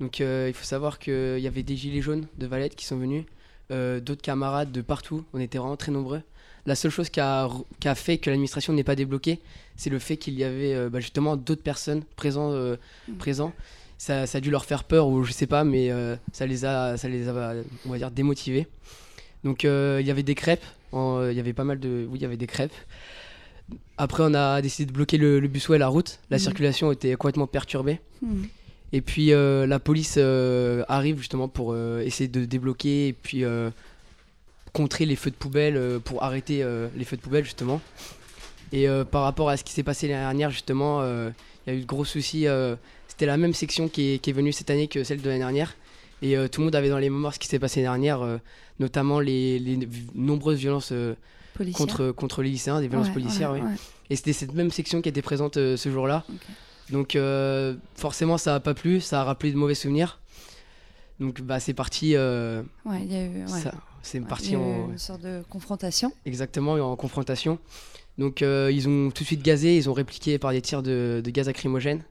J: Donc il faut savoir qu'il y avait des gilets jaunes de Valette qui sont venus, d'autres camarades de partout, on était vraiment très nombreux. La seule chose qui a, fait que l'administration n'est pas débloquée, c'est le fait qu'il y avait bah, justement d'autres personnes euh, présents ça, ça a dû leur faire peur ou je sais pas, mais euh, ça les a, ça les a, on va dire, démotivés. Donc euh, il y avait des crêpes, en- euh, il y avait pas mal de, oui, il y avait des crêpes. Après, on a décidé de bloquer le, le busway, la route. La
C: Mhm.
J: circulation était complètement perturbée.
C: Mhm.
J: Et puis euh, la police arrive justement pour essayer de débloquer et puis contrer les feux de poubelle, pour arrêter les feux de poubelle justement. Et par rapport à ce qui s'est passé l'année dernière, justement, il y a eu de gros soucis. C'était la même section qui est, qui est venue cette année que celle de l'année dernière. Et euh, tout le monde avait dans les mémoires ce qui s'est passé l'année dernière, euh, notamment les, nombreuses violences euh, contre, contre les lycéens, des violences
C: Ouais,
J: policières.
C: ouais,
J: oui.
C: ouais.
J: Et c'était cette même section qui était présente euh, ce jour-là. Donc forcément, ça n'a pas plu, ça a rappelé de mauvais souvenirs. Donc bah, c'est parti.
C: Ouais, il y a eu.
J: c'est parti en.
C: une sorte de confrontation.
J: Exactement, en confrontation. Donc ils ont tout de suite gazé, ils ont répliqué par des tirs de, de gaz lacrymogène.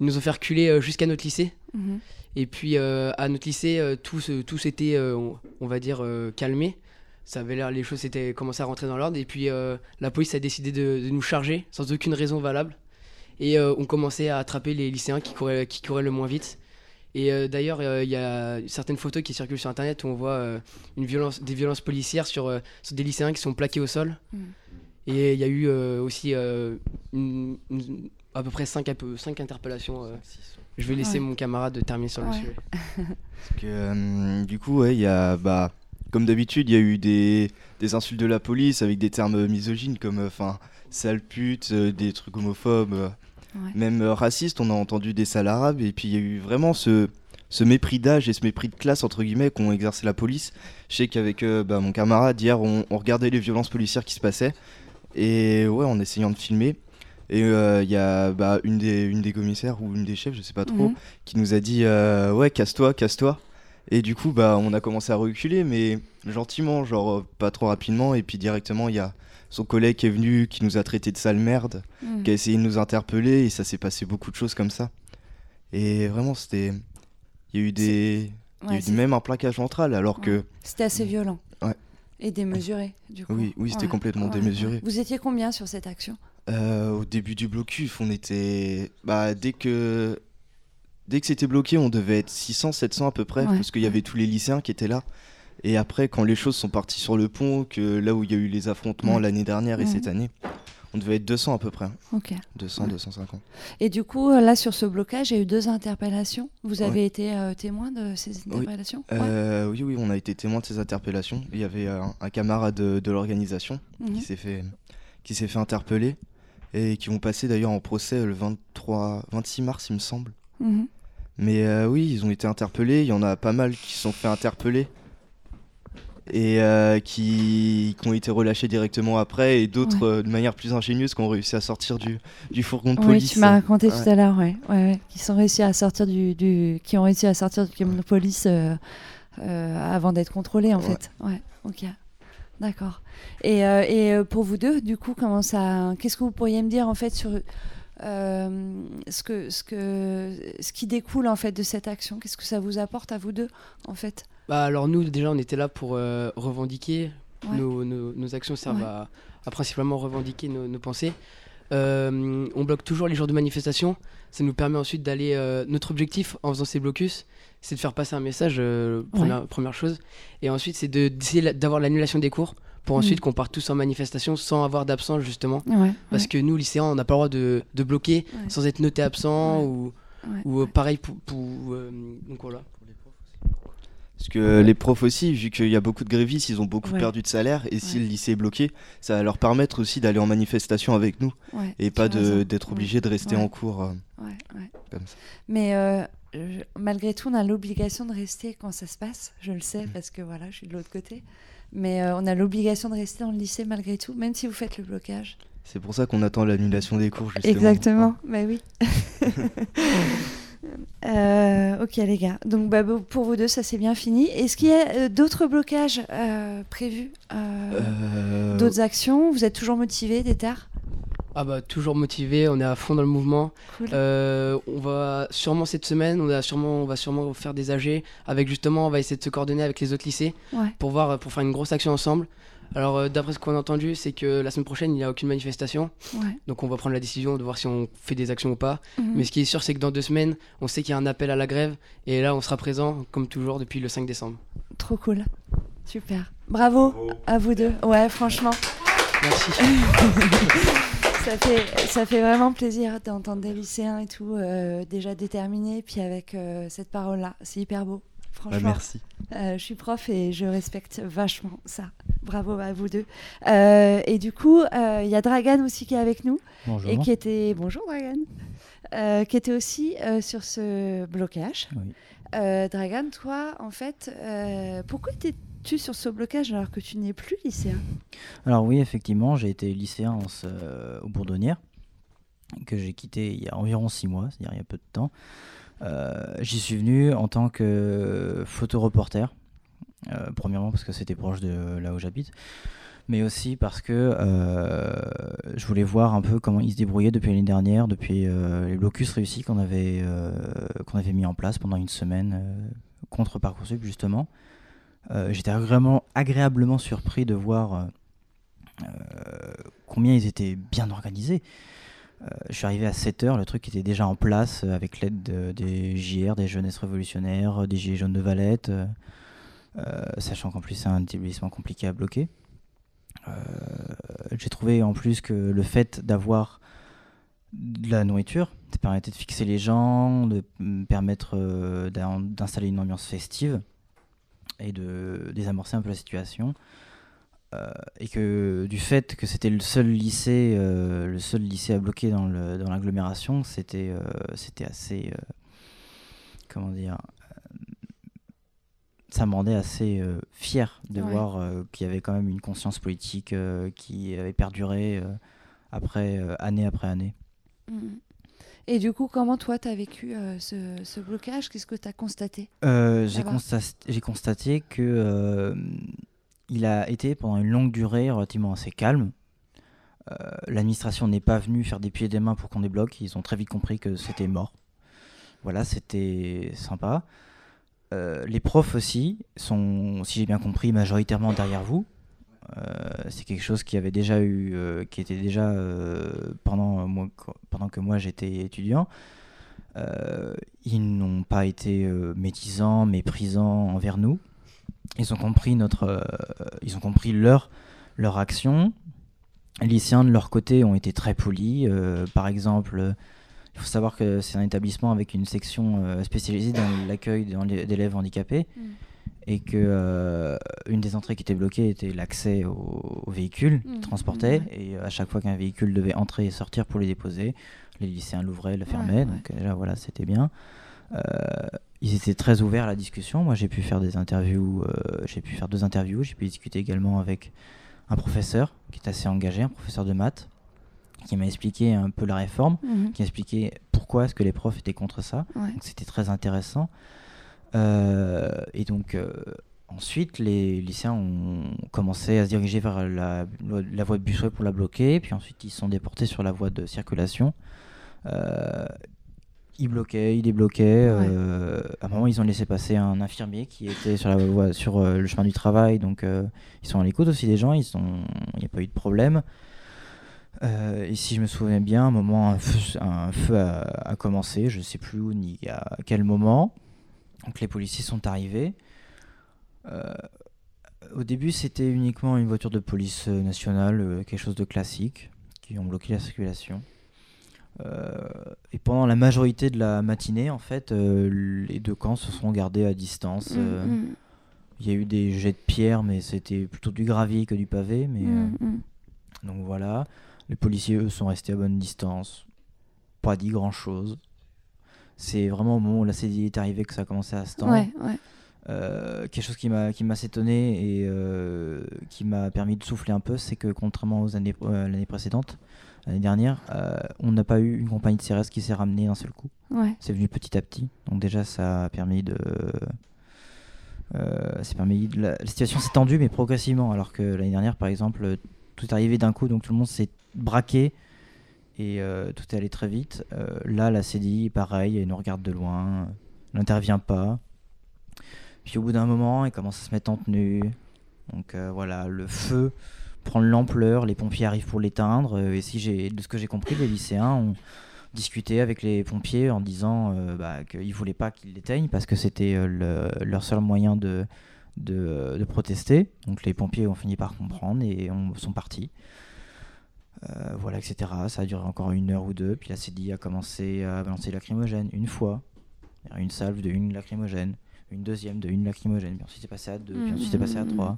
J: Ils nous ont fait reculer euh, jusqu'à notre lycée.
C: Mhm.
J: Et puis euh, à notre lycée, euh, tout, tout s'était, on, on va dire, calmé. Ça avait l'air, les choses étaient commencé à rentrer dans l'ordre. Et puis la police a décidé de, de nous charger sans aucune raison valable. Et on commençait à attraper les lycéens qui couraient, qui couraient le moins vite. Et euh, d'ailleurs, euh, il y a certaines photos qui circulent sur internet où on voit euh, une violence, des violences policières sur, sur des lycéens qui sont plaqués au sol.
C: Mm.
J: Et il y a eu aussi une- une- à peu près 5 cinq interpellations. euh. Je vais laisser
I: Ouais.
J: mon camarade terminer sur le
I: Ouais.
J: sujet.
I: Parce que, euh, du coup, ouais, il y a, bah, comme d'habitude, il y a eu des, des insultes de la police avec des termes misogynes comme, euh, enfin, sale pute, euh, des trucs homophobes, euh,
C: Ouais.
I: même euh, racistes. On a entendu des sales arabes et puis il y a eu vraiment ce, ce mépris d'âge et ce mépris de classe entre guillemets qu'ont exercé la police. Je sais qu'avec euh, bah, mon camarade hier, on, on regardait les violences policières qui se passaient et ouais, en essayant de filmer. Et euh, il y a bah, une, des, une des commissaires ou une des chefs, je sais pas trop,
C: Mhm.
I: qui nous a dit euh, ouais casse-toi, casse-toi. Et du coup bah on a commencé à reculer mais gentiment, genre pas trop rapidement. Et puis directement il y a son collègue qui est venu, qui nous a traité de sale merde,
C: Mhm.
I: qui a essayé de nous interpeller et ça s'est passé beaucoup de choses comme ça. Et vraiment c'était, il y a eu des, il y a eu même un plaquage ventral alors que
C: C'était assez violent.
I: ouais.
C: Et démesuré, du coup.
I: Oui, oui, c'était complètement démesuré.
C: Vous étiez combien sur cette action?
I: Euh, au début du blocus, on était. Bah, dès que. Dès que c'était bloqué, on devait être 600, 700 à peu près,
C: Ouais,
I: parce qu'il y avait tous les lycéens qui étaient là. Et après, quand les choses sont parties sur le pont, que là où il y a eu les affrontements l'année dernière et cette année, on devait être 200 à peu près.
C: Ok.
I: 200,
C: Ouais.
I: 250.
C: Et du coup, euh, là, sur ce blocage, il y a eu deux interpellations. Vous avez
I: Ouais.
C: été euh, témoin de ces
I: Oui.
C: interpellations? Ouais.
I: Euh, oui, oui, on a été témoin de ces interpellations. Il y avait un, un camarade de, de l'organisation
C: Mhm.
I: qui s'est fait, qui s'est fait interpeller et qui vont passer d'ailleurs en procès le 23, 26 mars, il me semble.
C: Mhm.
I: Mais euh, oui, ils ont été interpellés. Il y en a pas mal qui se sont fait interpeller et euh, qui, qui ont été relâchés directement après, et d'autres
C: Ouais.
I: euh, de manière plus ingénieuse qui ont réussi à sortir du, du fourgon de
C: Oui,
I: police.
C: tu m'as raconté tout à l'heure, ouais, ouais, qui sont réussi à sortir du, du- qui ont réussi à sortir du camion de police euh, euh, avant d'être contrôlés, en fait. Ouais, ok, d'accord. Et, euh, et euh, pour vous deux, du coup, comment ça, qu'est-ce que vous pourriez me dire en fait sur euh, ce que, ce que, ce qui découle en fait de cette action? Qu'est-ce que ça vous apporte à vous deux, en fait?
J: Bah alors nous déjà on était là pour euh, revendiquer,
C: Ouais.
J: nos, nos- nos actions servent
C: Ouais.
J: à, à principalement revendiquer nos, nos pensées. On bloque toujours les jours de manifestation, ça nous permet ensuite d'aller... notre objectif en faisant ces blocus, c'est de faire passer un message, euh, première, première chose, et ensuite c'est d'essayer d'avoir l'annulation des cours pour
C: Mm.
J: ensuite qu'on parte tous en manifestation sans avoir d'absence justement.
C: Ouais,
J: Parce
C: ouais.
J: que nous lycéens on n'a pas le droit de, de bloquer
C: Ouais.
J: sans être noté absent
C: Ouais.
J: ou,
C: Ouais,
J: ou euh, pareil pour... pour, euh, donc voilà.
I: Parce que les profs aussi, vu qu'il y a beaucoup de grévistes, ils ont beaucoup
C: Ouais.
I: perdu de salaire. Et si le lycée est bloqué, ça va leur permettre aussi d'aller en manifestation avec nous.
C: Ouais,
I: et pas d'être
C: Ouais.
I: obligé de rester en cours euh, comme ça.
C: Mais euh, je- malgré tout, on a l'obligation de rester quand ça se passe. Je le
I: Mm.
C: sais parce que voilà, je suis de l'autre côté. Mais euh, on a l'obligation de rester dans le lycée malgré tout, même si vous faites le blocage.
I: C'est pour ça qu'on attend l'annulation des cours, justement.
C: Exactement, bah oui. Euh, ok les gars, donc bah, pour vous deux ça c'est bien fini. Est-ce qu'il y a euh, d'autres blocages euh, prévus D'autres actions? Vous êtes toujours motivés, déter
J: Ah bah toujours motivé, on est à fond dans le mouvement.
C: Cool.
J: On va sûrement cette semaine, on, a sûrement, on va sûrement faire des AG avec justement, on va essayer de se coordonner avec les autres lycées
C: Ouais.
J: pour voir, pour faire une grosse action ensemble. Alors euh, d'après ce qu'on a entendu, c'est que la semaine prochaine il n'y a aucune manifestation,
C: Ouais.
J: donc on va prendre la décision de voir si on fait des actions ou pas.
C: Mhm.
J: Mais ce qui est sûr, c'est que dans deux semaines, on sait qu'il y a un appel à la grève et là on sera présent comme toujours depuis le 5 décembre.
C: Trop cool. Super. Bravo à vous deux. Ouais, franchement.
J: Merci.
C: ça, fait, ça fait vraiment plaisir d'entendre des lycéens et tout, euh, déjà déterminés, puis avec euh, cette parole-là. C'est hyper beau. Franchement,
I: merci.
C: euh, je suis prof et je respecte vachement ça. Bravo à vous deux. Euh, et du coup, euh, il y a Dragan aussi qui est avec nous.
K: Bonjour.
C: Et qui était. Bonjour Dragan. Euh, qui était aussi euh, sur ce blocage.
K: Oui.
C: Euh, Dragan, toi, en fait, euh, pourquoi étais-tu sur ce blocage alors que tu n'es plus lycéen?
K: Alors oui, effectivement, j'ai été lycéen en ce- euh, au Bourdonnière, que j'ai quitté il y a environ six mois, c'est-à-dire il y a peu de temps. Euh, J'y suis venu en tant que photoreporter, euh, premièrement parce que c'était proche de là où j'habite, mais aussi parce que euh, je voulais voir un peu comment ils se débrouillaient depuis l'année dernière, depuis les blocus réussis qu'on avait, qu'on avait mis en place pendant une semaine contre Parcoursup justement. J'étais agréablement, agréablement surpris de voir combien ils étaient bien organisés. Euh, je suis arrivé à 7h, le truc était déjà en place euh, avec l'aide de- des JR, des Jeunesses Révolutionnaires, des Gilets jaunes de Valette, euh, euh, sachant qu'en plus c'est un établissement compliqué à bloquer. Euh, J'ai trouvé en plus que le fait d'avoir de la nourriture, ça permettait de fixer les gens, de permettre euh, d'in- d'installer une ambiance festive et de désamorcer un peu la situation. Euh, et que du fait que c'était le seul lycée, euh, le seul lycée à bloquer dans l'agglomération, c'était euh, c'était assez, comment dire, ça me rendait assez euh, fier de
C: Ouais.
K: voir euh, qu'il y avait quand même une conscience politique euh, qui avait perduré après année après année.
C: Mhm. Et du coup, comment toi, tu as vécu ce, ce blocage? Qu'est-ce que tu as constaté
K: j'ai constaté que il a été pendant une longue durée relativement assez calme. Euh, L'administration n'est pas venue faire des pieds et des mains pour qu'on débloque. Ils ont très vite compris que c'était mort. Voilà, c'était sympa. Euh, les profs aussi sont, si j'ai bien compris, majoritairement derrière vous. Euh, c'est quelque chose qui avait déjà eu, qui était déjà pendant, pendant que moi j'étais étudiant. Ils n'ont pas été médisants, méprisants envers nous. Ils ont compris notre, euh, ils ont compris leur leur action. Les lycéens de leur côté ont été très polis. Euh, par exemple, il faut savoir que c'est un établissement avec une section euh, spécialisée dans l'accueil d'élèves handicapés
C: Mm.
K: et que une des entrées qui était bloquée était l'accès aux, aux véhicules
C: Mm,
K: qu'ils transportaient
C: ouais.
K: et à chaque fois qu'un véhicule devait entrer et sortir pour les déposer, les lycéens l'ouvraient, le fermaient,
C: ouais.
K: donc euh, là voilà c'était bien. Euh, ils étaient très ouverts à la discussion. Moi j'ai pu faire des interviews, euh, j'ai pu faire deux interviews, j'ai pu discuter également avec un professeur qui est assez engagé, un professeur de maths, qui m'a expliqué un peu la réforme,
C: Mhm.
K: qui a expliqué pourquoi est-ce que les profs étaient contre ça.
C: Ouais.
K: Donc c'était très intéressant. Euh, et donc euh, ensuite, les lycéens ont commencé à se diriger vers la, la voie de Bussuet pour la bloquer, puis ensuite ils sont déportés sur la voie de circulation. Euh, ils bloquaient, ils débloquaient. euh, à un moment, ils ont laissé passer un infirmier qui était sur, la voie, sur euh, le chemin du travail, donc euh, ils sont à l'écoute aussi des gens, ils sont- il n'y a pas eu de problème. Euh, et si je me souviens bien, à un moment, un feu, un feu a, a commencé, je ne sais plus où ni à quel moment. Donc les policiers sont arrivés. Au début, c'était uniquement une voiture de police nationale, quelque chose de classique, qui ont bloqué la circulation. Euh, et pendant la majorité de la matinée, en fait, euh, les deux camps se sont gardés à distance.
C: Mm,
K: Euh,
C: mm.
K: Il y a eu des jets de pierre, mais c'était plutôt du gravier que du pavé. Mais,
C: Mm,
K: donc voilà. Les policiers, eux, sont restés à bonne distance. Pas dit grand-chose. C'est vraiment au moment où la CDI est arrivée que ça a commencé à se tendre.
C: Ouais, ouais.
K: Euh, quelque chose qui m'a qui m'a étonné et euh, qui m'a permis de souffler un peu, c'est que contrairement aux années l'année précédente, l'année dernière, euh, on n'a pas eu une compagnie de CRS qui s'est ramenée d'un seul coup.
C: Ouais.
K: C'est venu petit à petit. Donc déjà, ça a permis de euh, permis de- la, la situation s'est tendue mais progressivement alors que l'année dernière par exemple euh, tout est arrivé d'un coup donc tout le monde s'est braqué et euh, tout est allé très vite Euh, là la CDI pareil elle nous regarde de loin n'intervient pas puis au bout d'un moment elle commence à se mettre en tenue donc euh, voilà le feu prend de l'ampleur les pompiers arrivent pour l'éteindre euh, et si j'ai de ce que j'ai compris les lycéens ont discuté avec les pompiers en disant euh, bah, qu'ils ne voulaient pas qu'ils l'éteignent parce que c'était euh, le- leur seul moyen de, de, protester. Donc les pompiers ont fini par comprendre et ont- sont partis. Voilà, etc. Ça a duré encore une heure ou deux. Puis la CDI a commencé à balancer lacrymogène une fois. Une salve de une lacrymogène. une deuxième de une lacrymogène, puis ensuite c'est passé à deux, puis ensuite c'est passé à
C: Mm,
K: trois.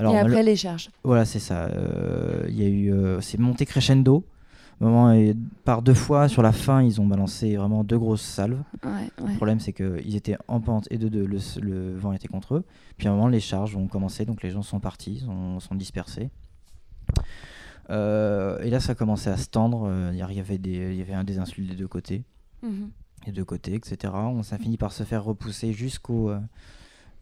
K: Alors,
C: Et après,
K: mal-
C: les charges.
K: Voilà, c'est ça. Euh, Il y a eu, euh, c'est monté crescendo. Moment, et par deux fois, sur la fin, ils ont balancé vraiment deux grosses salves.
C: Ouais, ouais.
K: Le problème, c'est qu'ils étaient en pente et de deux, le, le vent était contre eux. Puis à un moment, les charges ont commencé, donc les gens sont partis, sont, sont dispersés. Euh, et là, ça a commencé à se tendre. Il y avait des, il y avait un des insultes des deux côtés,
C: Mhm.
K: des deux côtés, etc. On s'est fini par se faire repousser jusqu'au euh,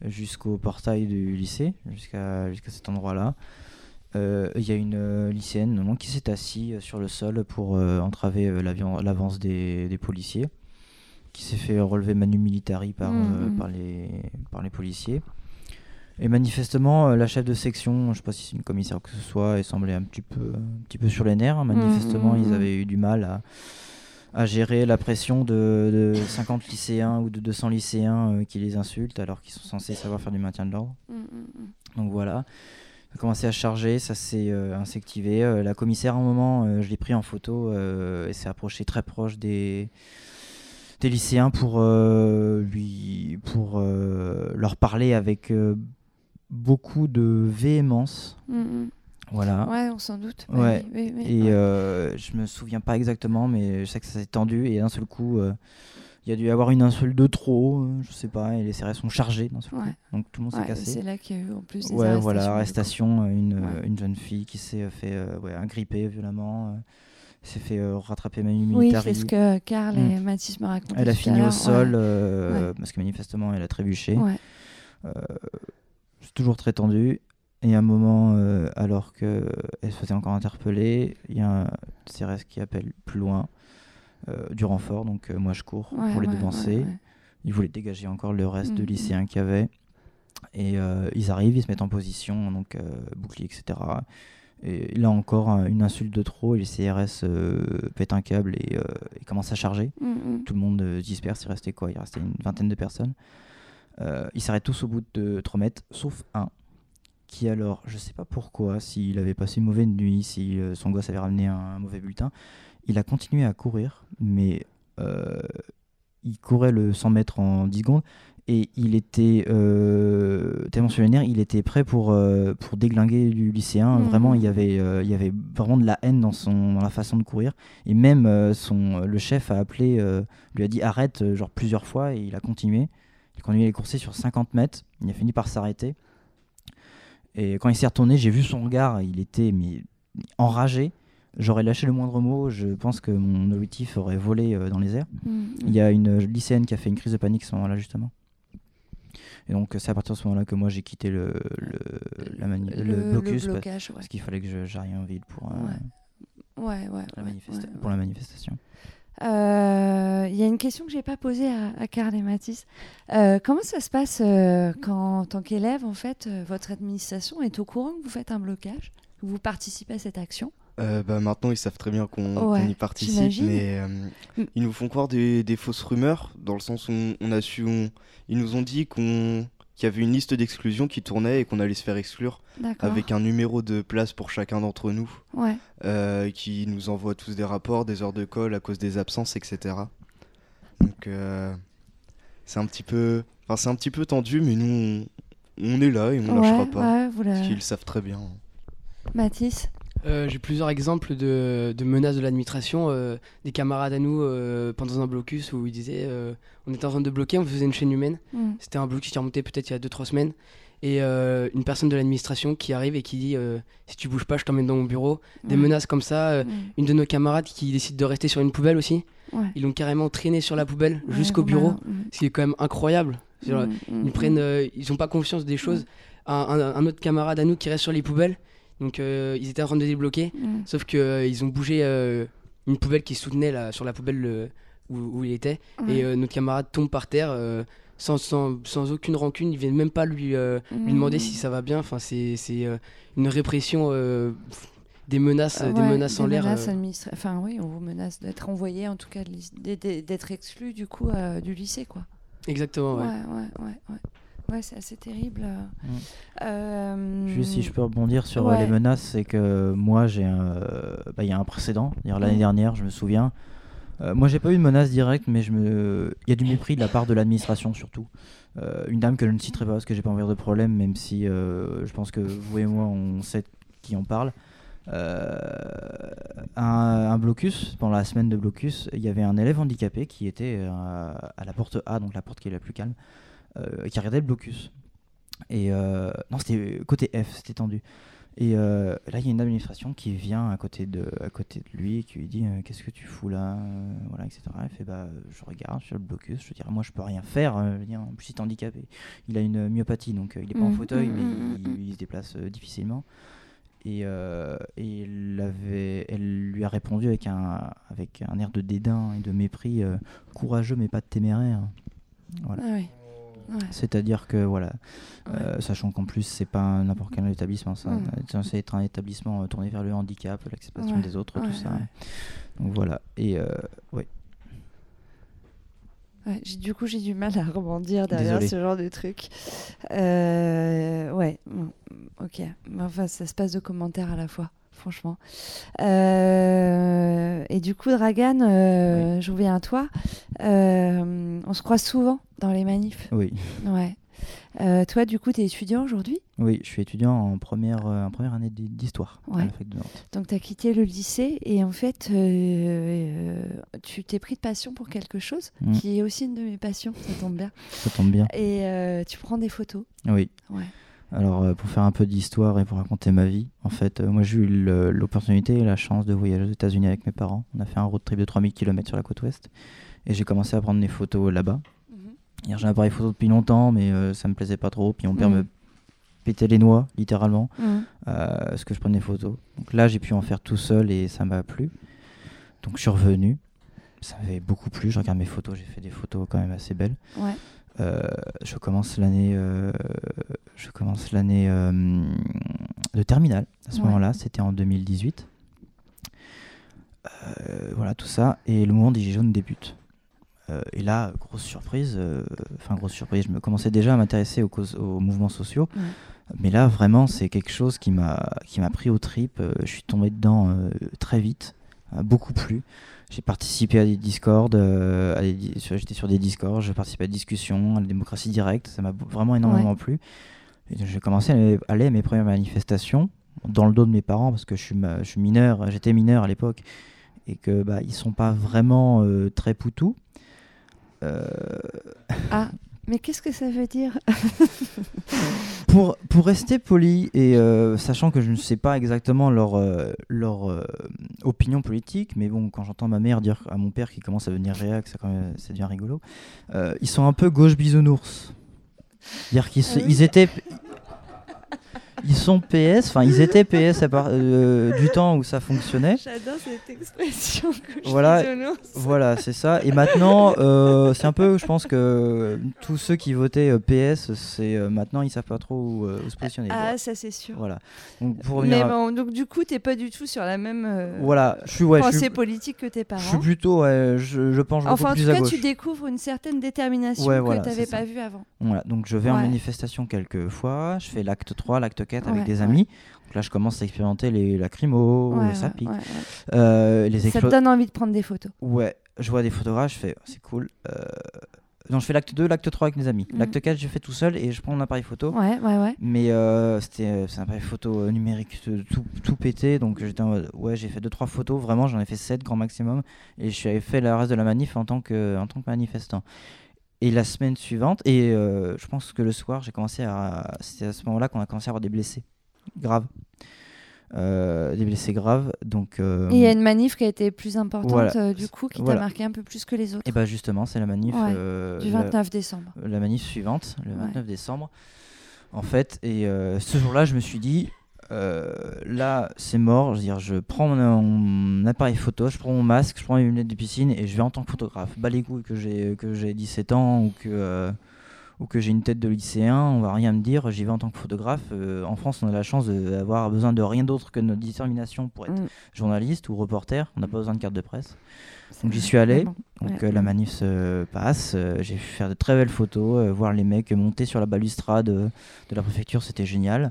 K: jusqu'au portail du lycée, jusqu'à jusqu'à cet endroit-là. Euh, Il y a une euh, lycéenne non, qui s'est assise euh, sur le sol pour euh, entraver euh, l'avance des, des policiers, qui s'est fait relever manu militari par,
C: Mhm,
K: euh,
C: mhm.
K: par, les, par les policiers. Et manifestement, euh, la chef de section, je ne sais pas si c'est une commissaire que ce soit, elle semblait un petit peu, un petit peu sur les nerfs. Manifestement,
C: mhm,
K: ils avaient eu du mal à, à gérer la pression de, de 50 lycéens ou de 200 lycéens euh, qui les insultent alors qu'ils sont censés savoir faire du maintien de l'ordre.
C: Mm, mm, mm.
K: Donc voilà. Ça a commencé à charger, ça s'est euh, insectivé. Euh, la commissaire, à un moment, je l'ai pris en photo et s'est approchée très proche des, des lycéens pour, lui, pour leur parler avec beaucoup de véhémence. Voilà.
C: Ouais, on s'en doute. Bah
K: Ouais.
C: oui, oui, oui,
K: et euh, je me souviens pas exactement, mais je sais que ça s'est tendu et d'un seul coup, euh, il y a dû y avoir une insulte de trop, euh, je sais pas, et les CRS sont chargés d'un seul coup.
C: Ouais.
K: Donc tout le monde s'est cassé.
C: c'est là qu'il y a eu en plus des
K: Ouais, voilà, arrestation, une, euh, une jeune fille qui s'est fait agripper violemment, s'est fait rattraper manu
C: Oui,
K: militari.
C: c'est ce que Karl et Mathis me racontaient.
K: Elle a fini au sol parce que manifestement elle a trébuché.
C: Ouais.
K: C'est toujours très tendu. Et à un moment, euh, alors qu'elle se faisait encore interpeller, il y a un CRS qui appelle plus loin euh, du renfort. Donc euh, moi je cours
C: Ouais,
K: pour les
C: ouais,
K: devancer.
C: ouais.
K: Ils voulaient dégager encore le reste de
C: Mhm.
K: lycéens qu'il y avait. Et euh, ils arrivent, ils se mettent en position, donc bouclier, etc. Et là encore, un- une insulte de trop, et les CRS pètent un câble et, et commencent à charger.
C: Mm, mm.
K: Tout le monde se disperse, il restait quoi? Il restait une vingtaine de personnes. Ils s'arrêtent tous au bout de 3 mètres, sauf un, qui alors, je sais pas pourquoi, s'il avait passé une mauvaise nuit, si euh, son gosse avait ramené un, un mauvais bulletin, il a continué à courir, mais euh, il courait le 100 mètres en 10 secondes et il était euh, tellement sur les nerfs, il était prêt pour, euh, pour déglinguer du lycéen.
C: Mhm.
K: Vraiment, il y, avait, il y avait vraiment de la haine dans, son, dans la façon de courir. Et même son, le chef a appelé, lui a dit arrête, genre plusieurs fois, et il a continué. Il a continué les courser sur 50 mètres. Il a fini par s'arrêter. Et quand il s'est retourné, j'ai vu son regard, il était mais, enragé. J'aurais lâché le moindre mot, je pense que mon auditif aurait volé euh, dans les airs.
C: Mm,
K: Il y a une lycéenne qui a fait une crise de panique à ce moment-là, justement. Et donc, c'est à partir de ce moment-là que moi j'ai quitté le, le, la mani-
C: Le-
K: le
C: le
K: blocus
C: blocage, ouais.
K: parce qu'il fallait que j'aille en ville euh,
C: Ouais, ouais,
K: pour la manifestation.
C: Euh, Il y a une question que j'ai pas posée à, à Karl et Mathis. Euh, comment ça se passe euh, quand, en tant qu'élève, en fait, euh, votre administration est au courant que vous faites un blocage, que vous participez à cette action?
I: Euh, bah, maintenant, ils savent très bien qu'on y participe, mais euh, ils nous font croire des, des fausses rumeurs, dans le sens où on, on a su, on- ils nous ont dit qu'on qu'il y avait une liste d'exclusion qui tournait et qu'on allait se faire exclure, avec un numéro de place pour chacun d'entre nous,
C: Ouais.
I: euh, qui nous envoie tous des rapports, des heures de colle à cause des absences, etc. Donc euh, c'est un petit peu, enfin c'est un petit peu tendu, mais nous on, on est là et on
C: Ouais,
I: lâchera pas,
C: ouais, la-
I: parce qu'ils le savent très bien.
C: Mathis?
J: Euh, J'ai plusieurs exemples de, de menaces de l'administration. euh, des camarades à nous euh, pendant un blocus où ils disaient on était en train de bloquer, on faisait une chaîne humaine.
C: Mm.
J: C'était un blocus qui remontait peut-être il y a 2-3 semaines. Et une personne de l'administration qui arrive et qui dit si tu bouges pas, je t'emmène dans mon bureau. Des menaces comme ça.
C: Mm.
J: Une de nos camarades qui décide de rester sur une poubelle aussi.
C: Ouais.
J: Ils l'ont carrément traîné sur la poubelle
C: Ouais,
J: jusqu'au bureau.
C: mm.
J: Ce qui est quand même incroyable. Genre, ils prennent, ils ont pas confiance des choses. Un, un- un autre camarade à nous qui reste sur les poubelles. Donc euh, ils étaient en train de débloquer.
C: Mm.
J: Sauf que euh, ils ont bougé euh, une poubelle qui soutenait là, sur la poubelle où, où il était. Et notre camarade tombe par terre sans, sans, sans aucune rancune. Ils viennent même pas lui, euh, lui demander
C: Mm.
J: si ça va bien. Enfin, c'est euh, une répression, euh, des menaces, des menaces en l'air.
C: Enfin, oui, on vous menace d'être envoyé, en tout cas, d'être- exclu du coup du lycée, quoi.
J: Exactement, ouais.
C: Ouais, ouais, c'est assez terrible.
K: Mm.
C: Euh,
K: Juste si je peux rebondir sur euh,
C: ouais.
K: les menaces, c'est que moi j'ai bah, il y a un précédent. L'année
C: Mm.
K: dernière, je me souviens, Euh, moi, j'ai pas eu de menace directe, mais je me... il y a du mépris de la part de l'administration surtout. Euh, une dame que je ne citerai pas parce que j'ai pas envie de problème, même si je pense que vous et moi, on sait qui en parle. Euh, un, un blocus, pendant la semaine de blocus, il y avait un élève handicapé qui était à la porte A, donc la porte qui est la plus calme, qui regardait le blocus. Et euh, non, c'était côté F, c'était tendu. Et euh, là, il y a une administration qui vient à côté de, à côté de lui et qui lui dit euh, Qu'est-ce que tu fous là Euh, voilà, etc. Il fait bah, Je regarde sur le blocus, je dirais Moi, je peux rien faire. euh, je en plus, il est handicapé. Il a une myopathie, donc euh, il est pas en
C: Mhm,
K: fauteuil,
C: mhm,
K: mais
C: mhm,
K: il, il se déplace euh, difficilement. Et, euh, et elle, avait- elle lui a répondu avec un, avec un air de dédain et de mépris euh, courageux, mais pas téméraire. Voilà.
C: Ah oui. Ouais.
K: C'est-à-dire que, voilà, euh, sachant qu'en plus, c'est pas n'importe quel établissement, ça,
C: Mm.
K: c'est être un établissement euh, tourné vers le handicap, l'acceptation des autres, tout ça. Donc voilà. Et euh,
C: j'ai- du coup, j'ai du mal à rebondir derrière
K: Désolé.
C: ce genre de truc. Euh, ouais, ok. Mais Enfin, ça se passe de commentaires à la fois, franchement. Euh, et du coup, Dragan, euh, je reviens à toi. Euh, on se croise souvent dans les manifs.
K: Oui.
C: Ouais. Euh, toi, du coup, tu es étudiant aujourd'hui?
K: Oui, je suis étudiant en première, euh, en première année d'hi- d'histoire à
C: Ouais.
K: la fac de Nantes.
C: Donc, tu as quitté le lycée et en fait, euh, tu t'es pris de passion pour quelque chose
K: Mm.
C: qui est aussi une de mes passions, ça tombe bien.
K: Ça tombe bien.
C: Et tu prends des photos?
K: Oui.
C: Ouais.
K: Alors, pour faire un peu d'histoire et pour raconter ma vie, en fait, moi j'ai eu l'opportunité et la chance de voyager aux États-Unis avec mes parents. On a fait un road trip de 3000 km sur la côte ouest et j'ai commencé à prendre des photos là-bas. Hier, J'ai un appareil photo depuis longtemps, mais euh, ça me plaisait pas trop. Puis mon père
C: Mhm.
K: me pétait les noix, littéralement,
C: Mhm.
K: euh, parce que je prenais des photos. Donc là, j'ai pu en faire tout seul et ça m'a plu. Donc je suis revenu. Ça m'avait beaucoup plu. Je regarde mes photos, j'ai fait des photos quand même assez belles.
C: Ouais.
K: Euh, je commence l'année, euh, je commence l'année euh, de terminale. À ce
C: Ouais.
K: moment-là, c'était en 2018. Euh, voilà tout ça et le mouvement des Gilets jaunes débute. Euh, et là, grosse surprise, euh, enfin grosse surprise, je me commençais déjà à m'intéresser aux, causes, aux mouvements sociaux,
C: Ouais.
K: mais là vraiment c'est quelque chose qui m'a pris aux tripes. Euh, je suis tombé dedans très vite, beaucoup plus. J'ai participé à des discords, euh, j'étais sur des discords, j'ai participé à des discussions, à la démocratie directe, ça m'a vraiment énormément
C: Ouais.
K: plu. J'ai commencé à aller, aller à mes premières manifestations dans le dos de mes parents parce que je suis, ma- je suis mineur, j'étais mineur à l'époque et que bah ils sont pas vraiment euh, très poutous. Euh,
C: Ah, mais qu'est-ce que ça veut dire
K: pour, pour rester poli et euh, sachant que je ne sais pas exactement leur, euh, leur euh, opinion politique, mais bon, quand j'entends ma mère dire à mon père qui commence à devenir réac, ça, quand même, ça devient rigolo, ils sont un peu gauche bisounours. C'est-à-dire qu'ils
C: Ah oui.
K: ils étaient. Ils sont PS, enfin ils étaient PS à part, euh, du temps où ça fonctionnait.
C: J'adore cette expression que je
K: Voilà, voilà, c'est ça. Et maintenant, euh, c'est un peu, je pense que tous ceux qui votaient euh, PS, c'est euh, maintenant ils savent pas trop où, où se positionner.
C: Ah,
K: Voilà.
C: ça c'est sûr.
K: Voilà. Donc pour
C: Mais
K: à-
C: bon, donc du coup, t'es pas du tout sur la même
K: Voilà, je suis- ouais, je
C: pensée
K: suis-
C: politique que tes parents.
K: Je suis plutôt, ouais, je, je penche
C: Enfin, en
K: beaucoup
C: tout
K: plus à
C: cas, tu découvres une certaine détermination
K: Ouais,
C: que
K: voilà,
C: tu n'avais
K: c'est ça.
C: pas vue avant.
K: Voilà, donc je vais en manifestation quelques fois, je fais l'acte 3, l'acte 4
C: Ouais,
K: avec des amis. Donc là, je commence à expérimenter les lacrymos,
C: ouais, ouais.
K: Euh, les
C: Ça te donne envie de prendre des photos.
K: Ouais, je vois des photographes, je fais, c'est cool. Euh, Non, je fais l'acte 2, l'acte 3 avec mes amis.
C: Mhm.
K: L'acte 4, je fais tout seul et je prends mon appareil photo.
C: Ouais, ouais, ouais.
K: Mais euh, c'était euh, c'est un appareil photo numérique tout, tout pété. Donc j'étais en mode, ouais, j'ai fait 2-3 photos. Vraiment, j'en ai fait 7 grand maximum. Et je suis fait le reste de la manif en tant que, en tant que manifestant. Et la semaine suivante, et euh, je pense que le soir, j'ai commencé à. C'était à ce moment-là qu'on a commencé à avoir des blessés graves. Euh, des blessés graves. Donc. euh,
C: Et il y a une manif qui a été plus importante,
K: voilà.
C: du coup, qui
K: Voilà.
C: t'a marqué un peu plus que les autres.
K: Et bah justement, c'est la manif
C: Ouais, du
K: la-
C: 29 décembre.
K: La manif suivante, le
C: Ouais.
K: 29 décembre. En fait, et ce jour-là, je me suis dit, euh, là, c'est mort. Je veux dire, je prends mon, mon appareil photo, je prends mon masque, je prends mes lunettes de piscine et je vais en tant que photographe. Bas les couilles que j'ai que j'ai 17 ans ou que euh, ou que j'ai une tête de lycéen, on va rien me dire. J'y vais en tant que photographe. Euh, en France, on a la chance d'avoir besoin de rien d'autre que notre détermination pour être
C: Mm.
K: journaliste ou reporter. On n'a pas besoin de carte de presse. Donc j'y suis allé.
C: bon,
K: Donc
C: ouais.
K: la manif se passe. J'ai pu faire de très belles photos, voir les mecs monter sur la balustrade de la préfecture, c'était génial.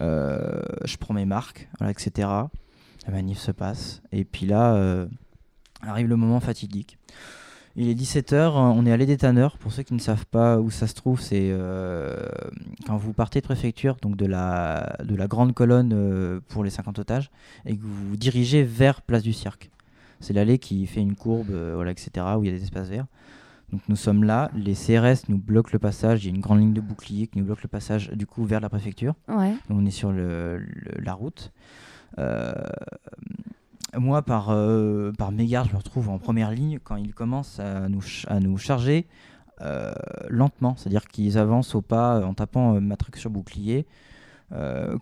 K: Euh, je prends mes marques, etc. La manif se passe. Et puis là, euh, arrive le moment fatidique. Il est 17h, on est allé des tanneurs. Pour ceux qui ne savent pas où ça se trouve, c'est euh, quand vous partez de préfecture, donc de la, de la grande colonne pour les 50 otages, et que vous vous dirigez vers Place du Cirque. C'est l'allée qui fait une courbe, etc., où il y a des espaces verts. Donc nous sommes là, les CRS nous bloquent le passage, il y a une grande ligne de bouclier qui nous bloque le passage du coup vers la préfecture.
C: Ouais.
K: Donc, on est sur le- le- la route. Euh, moi, par, euh, par mégarde, je me retrouve en première ligne quand ils commencent à nous, à nous charger euh, lentement. C'est-à-dire qu'ils avancent au pas en tapant euh, matraque sur bouclier.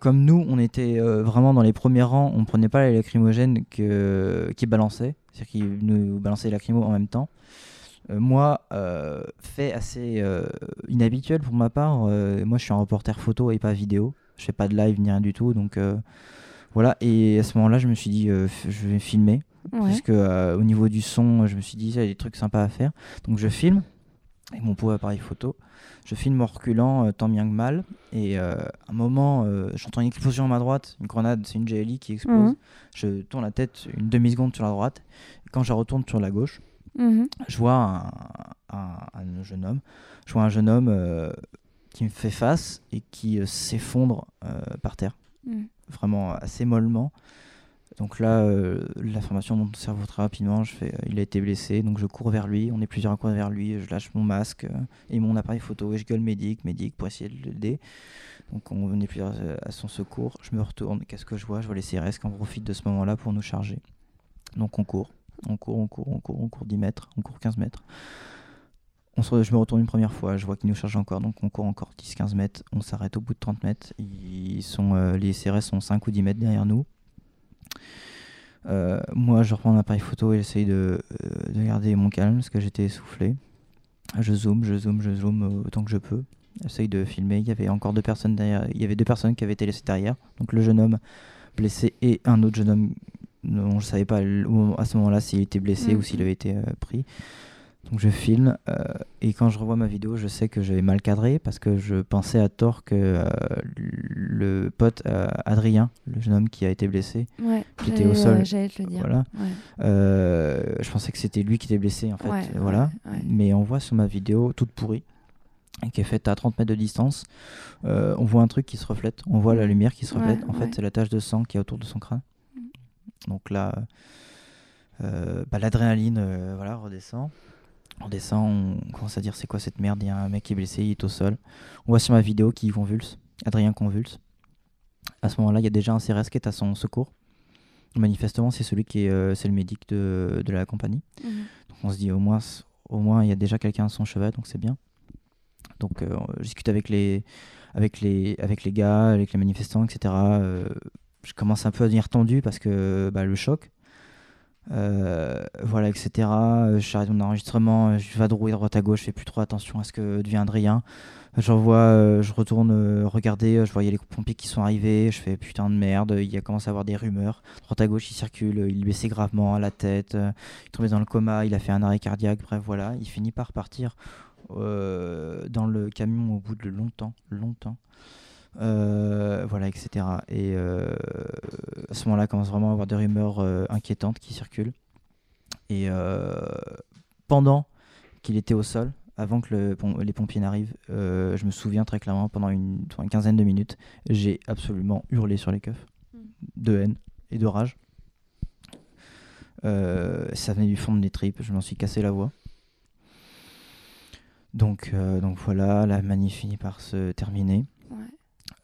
K: Comme nous, on était vraiment dans les premiers rangs, on prenait pas les lacrymogènes que, qui balançaient, c'est-à-dire qu'ils nous balançaient les lacrymos en même temps. Euh, moi, euh, fait assez euh, inhabituel pour ma part, euh, moi je suis un reporter photo et pas vidéo, je fais pas de live ni rien du tout, donc voilà. Et à ce moment-là, je me suis dit, je vais filmer,
C: Ouais.
K: puisque euh, au niveau du son, je me suis dit, il y a des trucs sympas à faire, donc je filme avec mon pauvre appareil photo. Je filme en reculant tant bien que mal. Et à un moment, j'entends une explosion à ma droite. Une grenade, c'est une GLI qui explose.
C: Mhm.
K: Je tourne la tête une demi-seconde sur la droite. Et quand je retourne sur la gauche,
C: Mhm.
K: je vois un, un- un jeune homme. Je vois un jeune homme euh, qui me fait face et qui euh, s'effondre euh, par terre.
C: Mhm.
K: Vraiment assez mollement. Donc là, l'information monte au cerveau très rapidement. Je fais, il a été blessé, donc je cours vers lui. On est plusieurs à courir vers lui. Je lâche mon masque et mon appareil photo et je gueule médic, médic pour essayer de l'aider. Donc on venait plusieurs à son secours. Je me retourne. Qu'est-ce que je vois? Je vois les CRS qui en profitent de ce moment-là pour nous charger. Donc on court, on court, on court, on court, on court 10 mètres, on court 15 mètres. Je me retourne une première fois, je vois qu'ils nous chargent encore, donc on court encore 10-15 mètres, on s'arrête au bout de 30 mètres. Euh, les CRS sont 5 ou 10 mètres derrière nous. Euh, moi, je reprends mon appareil photo et j'essaye de, euh, de garder mon calme parce que j'étais essoufflé. Je zoome, je zoome, je zoome autant que je peux. J'essaye de filmer. Il y avait encore deux personnes derrière. Il y avait deux personnes qui avaient été laissées derrière. Donc le jeune homme blessé et un autre jeune homme dont je savais pas à ce moment-là s'il était blessé ou s'il avait été euh, pris. Donc je filme euh, et quand je revois ma vidéo, je sais que j'avais mal cadré parce que je pensais à tort que euh, le pote euh, Adrien, le jeune homme qui a été blessé,
C: Ouais,
K: qui était au sol,
C: j'allais te le dire.
K: voilà.
C: Ouais.
K: Je pensais que c'était lui qui était blessé en fait,
C: Ouais,
K: voilà. Mais on voit sur ma vidéo toute pourrie qui est faite à 30 mètres de distance, on voit un truc qui se reflète, on voit la lumière qui se reflète. en fait, c'est la tache de sang qui est autour de son crâne. Donc là, euh, bah, l'adrénaline euh, voilà, redescend. On descend, on commence à dire c'est quoi cette merde, il y a un mec qui est blessé, il est au sol. On voit sur ma vidéo qu'il convulse, Adrien convulse. À ce moment-là, il y a déjà un CRS qui est à son secours. Manifestement, c'est celui qui est, euh, c'est le médic de, de la compagnie.
C: Mhm.
K: Donc on se dit au moins, c- au moins il y a déjà quelqu'un à son chevet, donc c'est bien. Donc euh, je discute avec les, avec les, avec les gars, avec les manifestants, etc. Je commence un peu à devenir tendu parce que bah, le choc. Euh, voilà, etc. Euh, J'arrête mon enregistrement, euh, je vais drouiller droite à gauche, je fais plus trop attention à ce que devient Adrien. Je revois, euh, je retourne regarder, je voyais les pompiers qui sont arrivés, je fais putain de merde, il commencé à avoir des rumeurs. Droite à gauche, il circule, il blessait gravement à la tête, il tombait dans le coma, il a fait un arrêt cardiaque, bref voilà, il finit par partir dans le camion au bout de longtemps, longtemps. Euh, voilà, etc. Et euh, à ce moment-là, commence vraiment à avoir des rumeurs euh, inquiétantes qui circulent. Et pendant qu'il était au sol, avant que le pom- les pompiers n'arrivent, je me souviens très clairement, pendant une, pendant une quinzaine de minutes, j'ai absolument hurlé sur les keufs de haine et de rage. Ça venait du fond de mes tripes, je m'en suis cassé la voix. Donc, donc voilà, la manif finit par se terminer.
C: Ouais.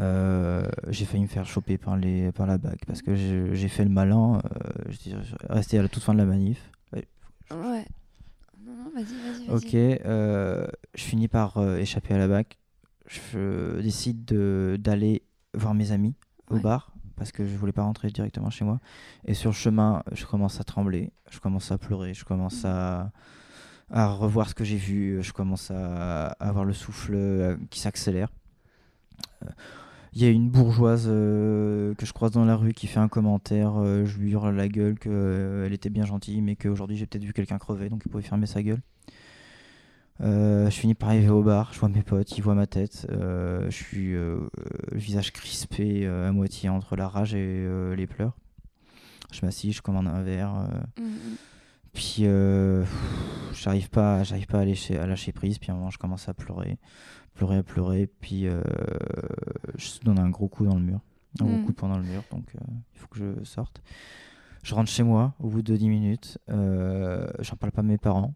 K: Euh, j'ai failli me faire choper par, les, par la BAC parce que j'ai fait le malin. Euh, J'étais resté à la toute fin de la manif. Ouais,
C: Ouais. Non, non, vas-y, vas-y.
K: Ok, euh, je finis par euh, échapper à la BAC. Je décide de- d'aller voir mes amis au
C: Ouais.
K: bar parce que je voulais pas rentrer directement chez moi. Et sur le chemin, je commence à trembler, je commence à pleurer, je commence à, à revoir ce que j'ai vu, je commence à, avoir le souffle qui s'accélère. Euh, Il y a une bourgeoise euh, que je croise dans la rue qui fait un commentaire. euh, je lui hurle la gueule qu'elle était bien gentille, mais qu'aujourd'hui j'ai peut-être vu quelqu'un crever, donc il pouvait fermer sa gueule. Euh, je finis par arriver au bar, je vois mes potes, ils voient ma tête. euh, je suis euh, euh, le visage crispé euh, à moitié entre la rage et euh, les pleurs. Je m'assis, je commande un verre. euh,
C: Mhm.
K: Puis euh, j'arrive pas, j'arrive pas à lâcher, à lâcher prise. Puis à un moment, je commence à pleurer, pleurer, à pleurer. Puis euh, je donne un gros coup dans le mur, un gros
C: Mm.
K: coup de poing dans le mur. Donc euh, il faut que je sorte. Je rentre chez moi au bout de 10 minutes. Euh, J'en parle pas à mes parents.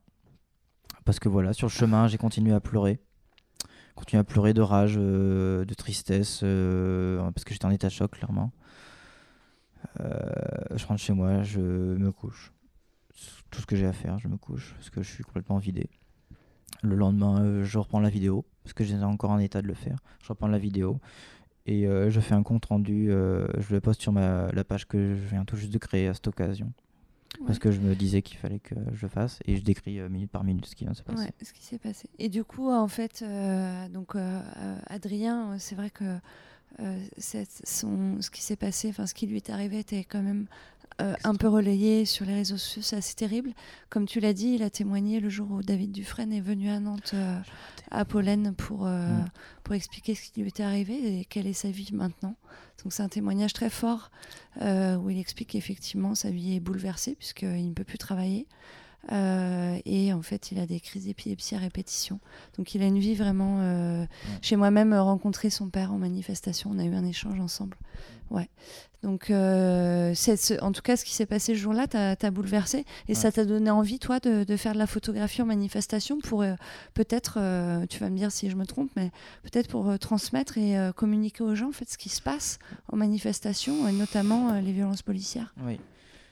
K: Parce que voilà, sur le chemin, j'ai continué à pleurer. Continué à pleurer de rage, euh, de tristesse, parce que j'étais en état de choc, clairement. Je rentre chez moi, je me couche. Tout ce que j'ai à faire, je me couche, parce que je suis complètement vidé. Le lendemain, je reprends la vidéo, parce que j'étais encore en état de le faire. Je reprends la vidéo et euh, je fais un compte rendu. euh, je le poste sur ma, la page que je viens tout juste de créer à cette occasion. Parce que je me disais qu'il fallait que je le fasse et je décris euh, minute par minute ce qui vient de se passer.
C: Ouais, ce qui s'est passé. Et du coup, en fait, donc Adrien, c'est vrai que son, ce qui s'est passé, enfin ce qui lui est arrivé, était quand même euh, un peu relayé sur les réseaux sociaux. C'est assez terrible. Comme tu l'as dit, il a témoigné le jour où David Dufresne est venu à Nantes, euh, à Pollen, pour euh,
K: Mm.
C: pour expliquer ce qui lui était arrivé et quelle est sa vie maintenant. Donc c'est un témoignage très fort où il explique qu'effectivement sa vie est bouleversée puisqu'il ne peut plus travailler. Euh, et en fait, il a des crises d'épilepsie à répétition. Donc, il a une vie vraiment. euh, Chez moi-même, euh, rencontré son père en manifestation, on a eu un échange ensemble. Ouais. Donc, euh, ce- en tout cas, ce qui s'est passé ce jour-là, t'as bouleversé. Et ça t'a donné envie, toi, de, de faire de la photographie en manifestation pour euh, peut-être, tu vas me dire si je me trompe, mais peut-être pour transmettre et communiquer aux gens en fait, ce qui se passe en manifestation, et notamment les violences policières.
K: Oui.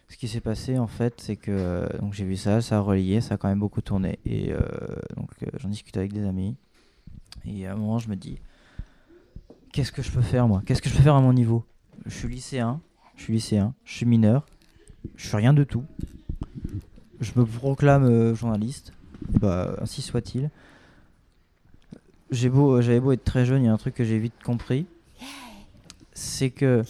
K: Ce qui s'est passé en fait, c'est que euh, donc j'ai vu ça, ça a relayé, ça a quand même beaucoup tourné. Et euh, donc euh, j'en discute avec des amis. Et à un moment je me dis qu'est-ce que je peux faire moi? Qu'est-ce que je peux faire à mon niveau? Je suis lycéen, je suis lycéen, je suis mineur, je suis rien de tout. Je me proclame journaliste, bah ainsi soit-il. J'avais beau être très jeune, il y a un truc que j'ai vite compris, c'est que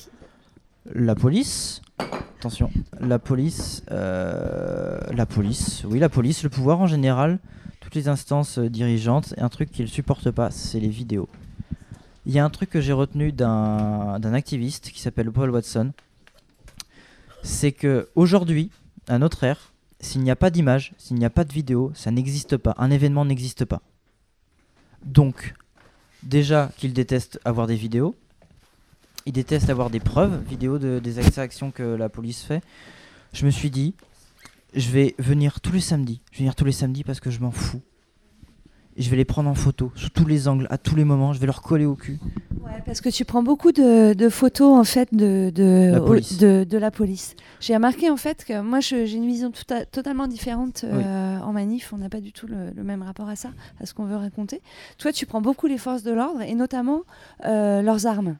K: la police, attention, la police, euh, la police, oui la police, le pouvoir en général, toutes les instances dirigeantes, et un truc qu'ils supportent pas, c'est les vidéos. Il y a un truc que j'ai retenu d'un d'un activiste qui s'appelle Paul Watson, c'est que aujourd'hui, à notre ère, s'il n'y a pas d'image, s'il n'y a pas de vidéo, ça n'existe pas. Un événement n'existe pas. Donc, déjà qu'il déteste avoir des vidéos, il déteste avoir des preuves vidéo de, des actions que la police fait. Je me suis dit, je vais venir tous les samedis. Je vais venir tous les samedis parce que je m'en fous. Et je vais les prendre en photo, sous tous les angles, à tous les moments. Je vais leur coller au cul.
C: Ouais, parce que tu prends beaucoup de, de photos en fait de, de,
K: La police.
C: de, de la police. J'ai remarqué en fait que moi j'ai une vision tout à- totalement différente euh, en manif. On n'a pas du tout le, le même rapport à ça, à ce qu'on veut raconter. Toi, tu prends beaucoup les forces de l'ordre et notamment euh, leurs armes.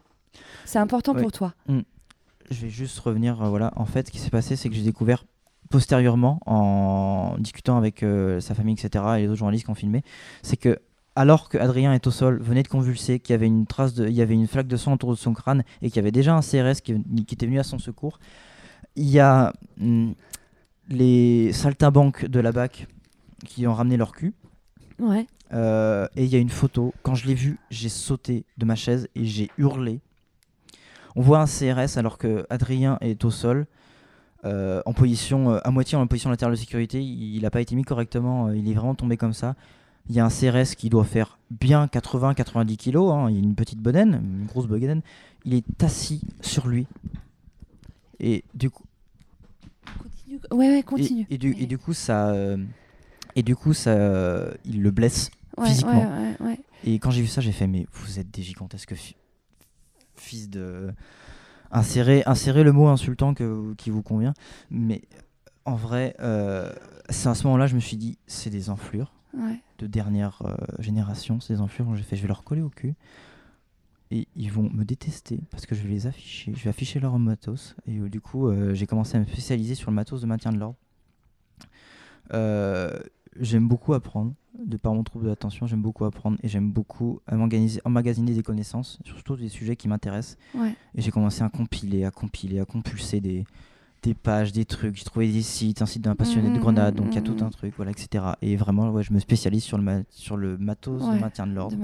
C: C'est important pour toi.
K: Mm. Je vais juste revenir. euh, voilà, en fait, ce qui s'est passé, c'est que j'ai découvert postérieurement, en discutant avec euh, sa famille, etc., et les autres journalistes qui ont filmé, c'est que alors que Adrien est au sol, venait de convulser, qu'il y avait une trace de, il y avait une flaque de sang autour de son crâne et qu'il y avait déjà un CRS qui, qui était venu à son secours, il y a mm, les saltimbanques de la BAC qui ont ramené leur cul.
C: Ouais.
K: Euh, et il y a une photo. Quand je l'ai vue, j'ai sauté de ma chaise et j'ai hurlé. On voit un CRS alors que Adrien est au sol, euh, en position euh, à moitié en position latérale de sécurité. Il n'a pas été mis correctement. euh, il est vraiment tombé comme ça. Il y a un CRS qui doit faire bien 80-90 kilos. hein, il a une petite bedaine, une grosse bedaine. Il est assis sur lui. Et du coup,
C: Continue. Ouais, ouais, continue.
K: et, et du, et du coup, ça, euh, et du coup, ça, il le blesse physiquement. Et quand j'ai vu ça, j'ai fait, mais vous êtes des gigantesques fils de. Insérez, insérez le mot insultant que, qui vous convient. Mais en vrai, euh, c'est à ce moment-là, je me suis dit, c'est des enflures
C: Ouais.
K: de dernière euh, génération. C'est des enflures. J'ai fait, je vais leur coller au cul. Et ils vont me détester parce que je vais les afficher. Je vais afficher leur matos. Et euh, du coup, euh, j'ai commencé à me spécialiser sur le matos de maintien de l'ordre. Euh, j'aime beaucoup apprendre. De par mon trouble d'attention, j'aime beaucoup apprendre et j'aime beaucoup emmagasiner, emmagasiner des connaissances, surtout des sujets qui m'intéressent.
C: Ouais.
K: Et j'ai commencé à compiler, à compiler, à compulser des, des pages, des trucs. J'ai trouvé des sites, un site d'un passionné de
C: Mhm,
K: grenades, donc il y a tout
C: mhm.
K: un truc, voilà, etc. Et vraiment, ouais, je me spécialise sur le, ma- sur le matos
C: Ouais,
K: de maintien de l'ordre.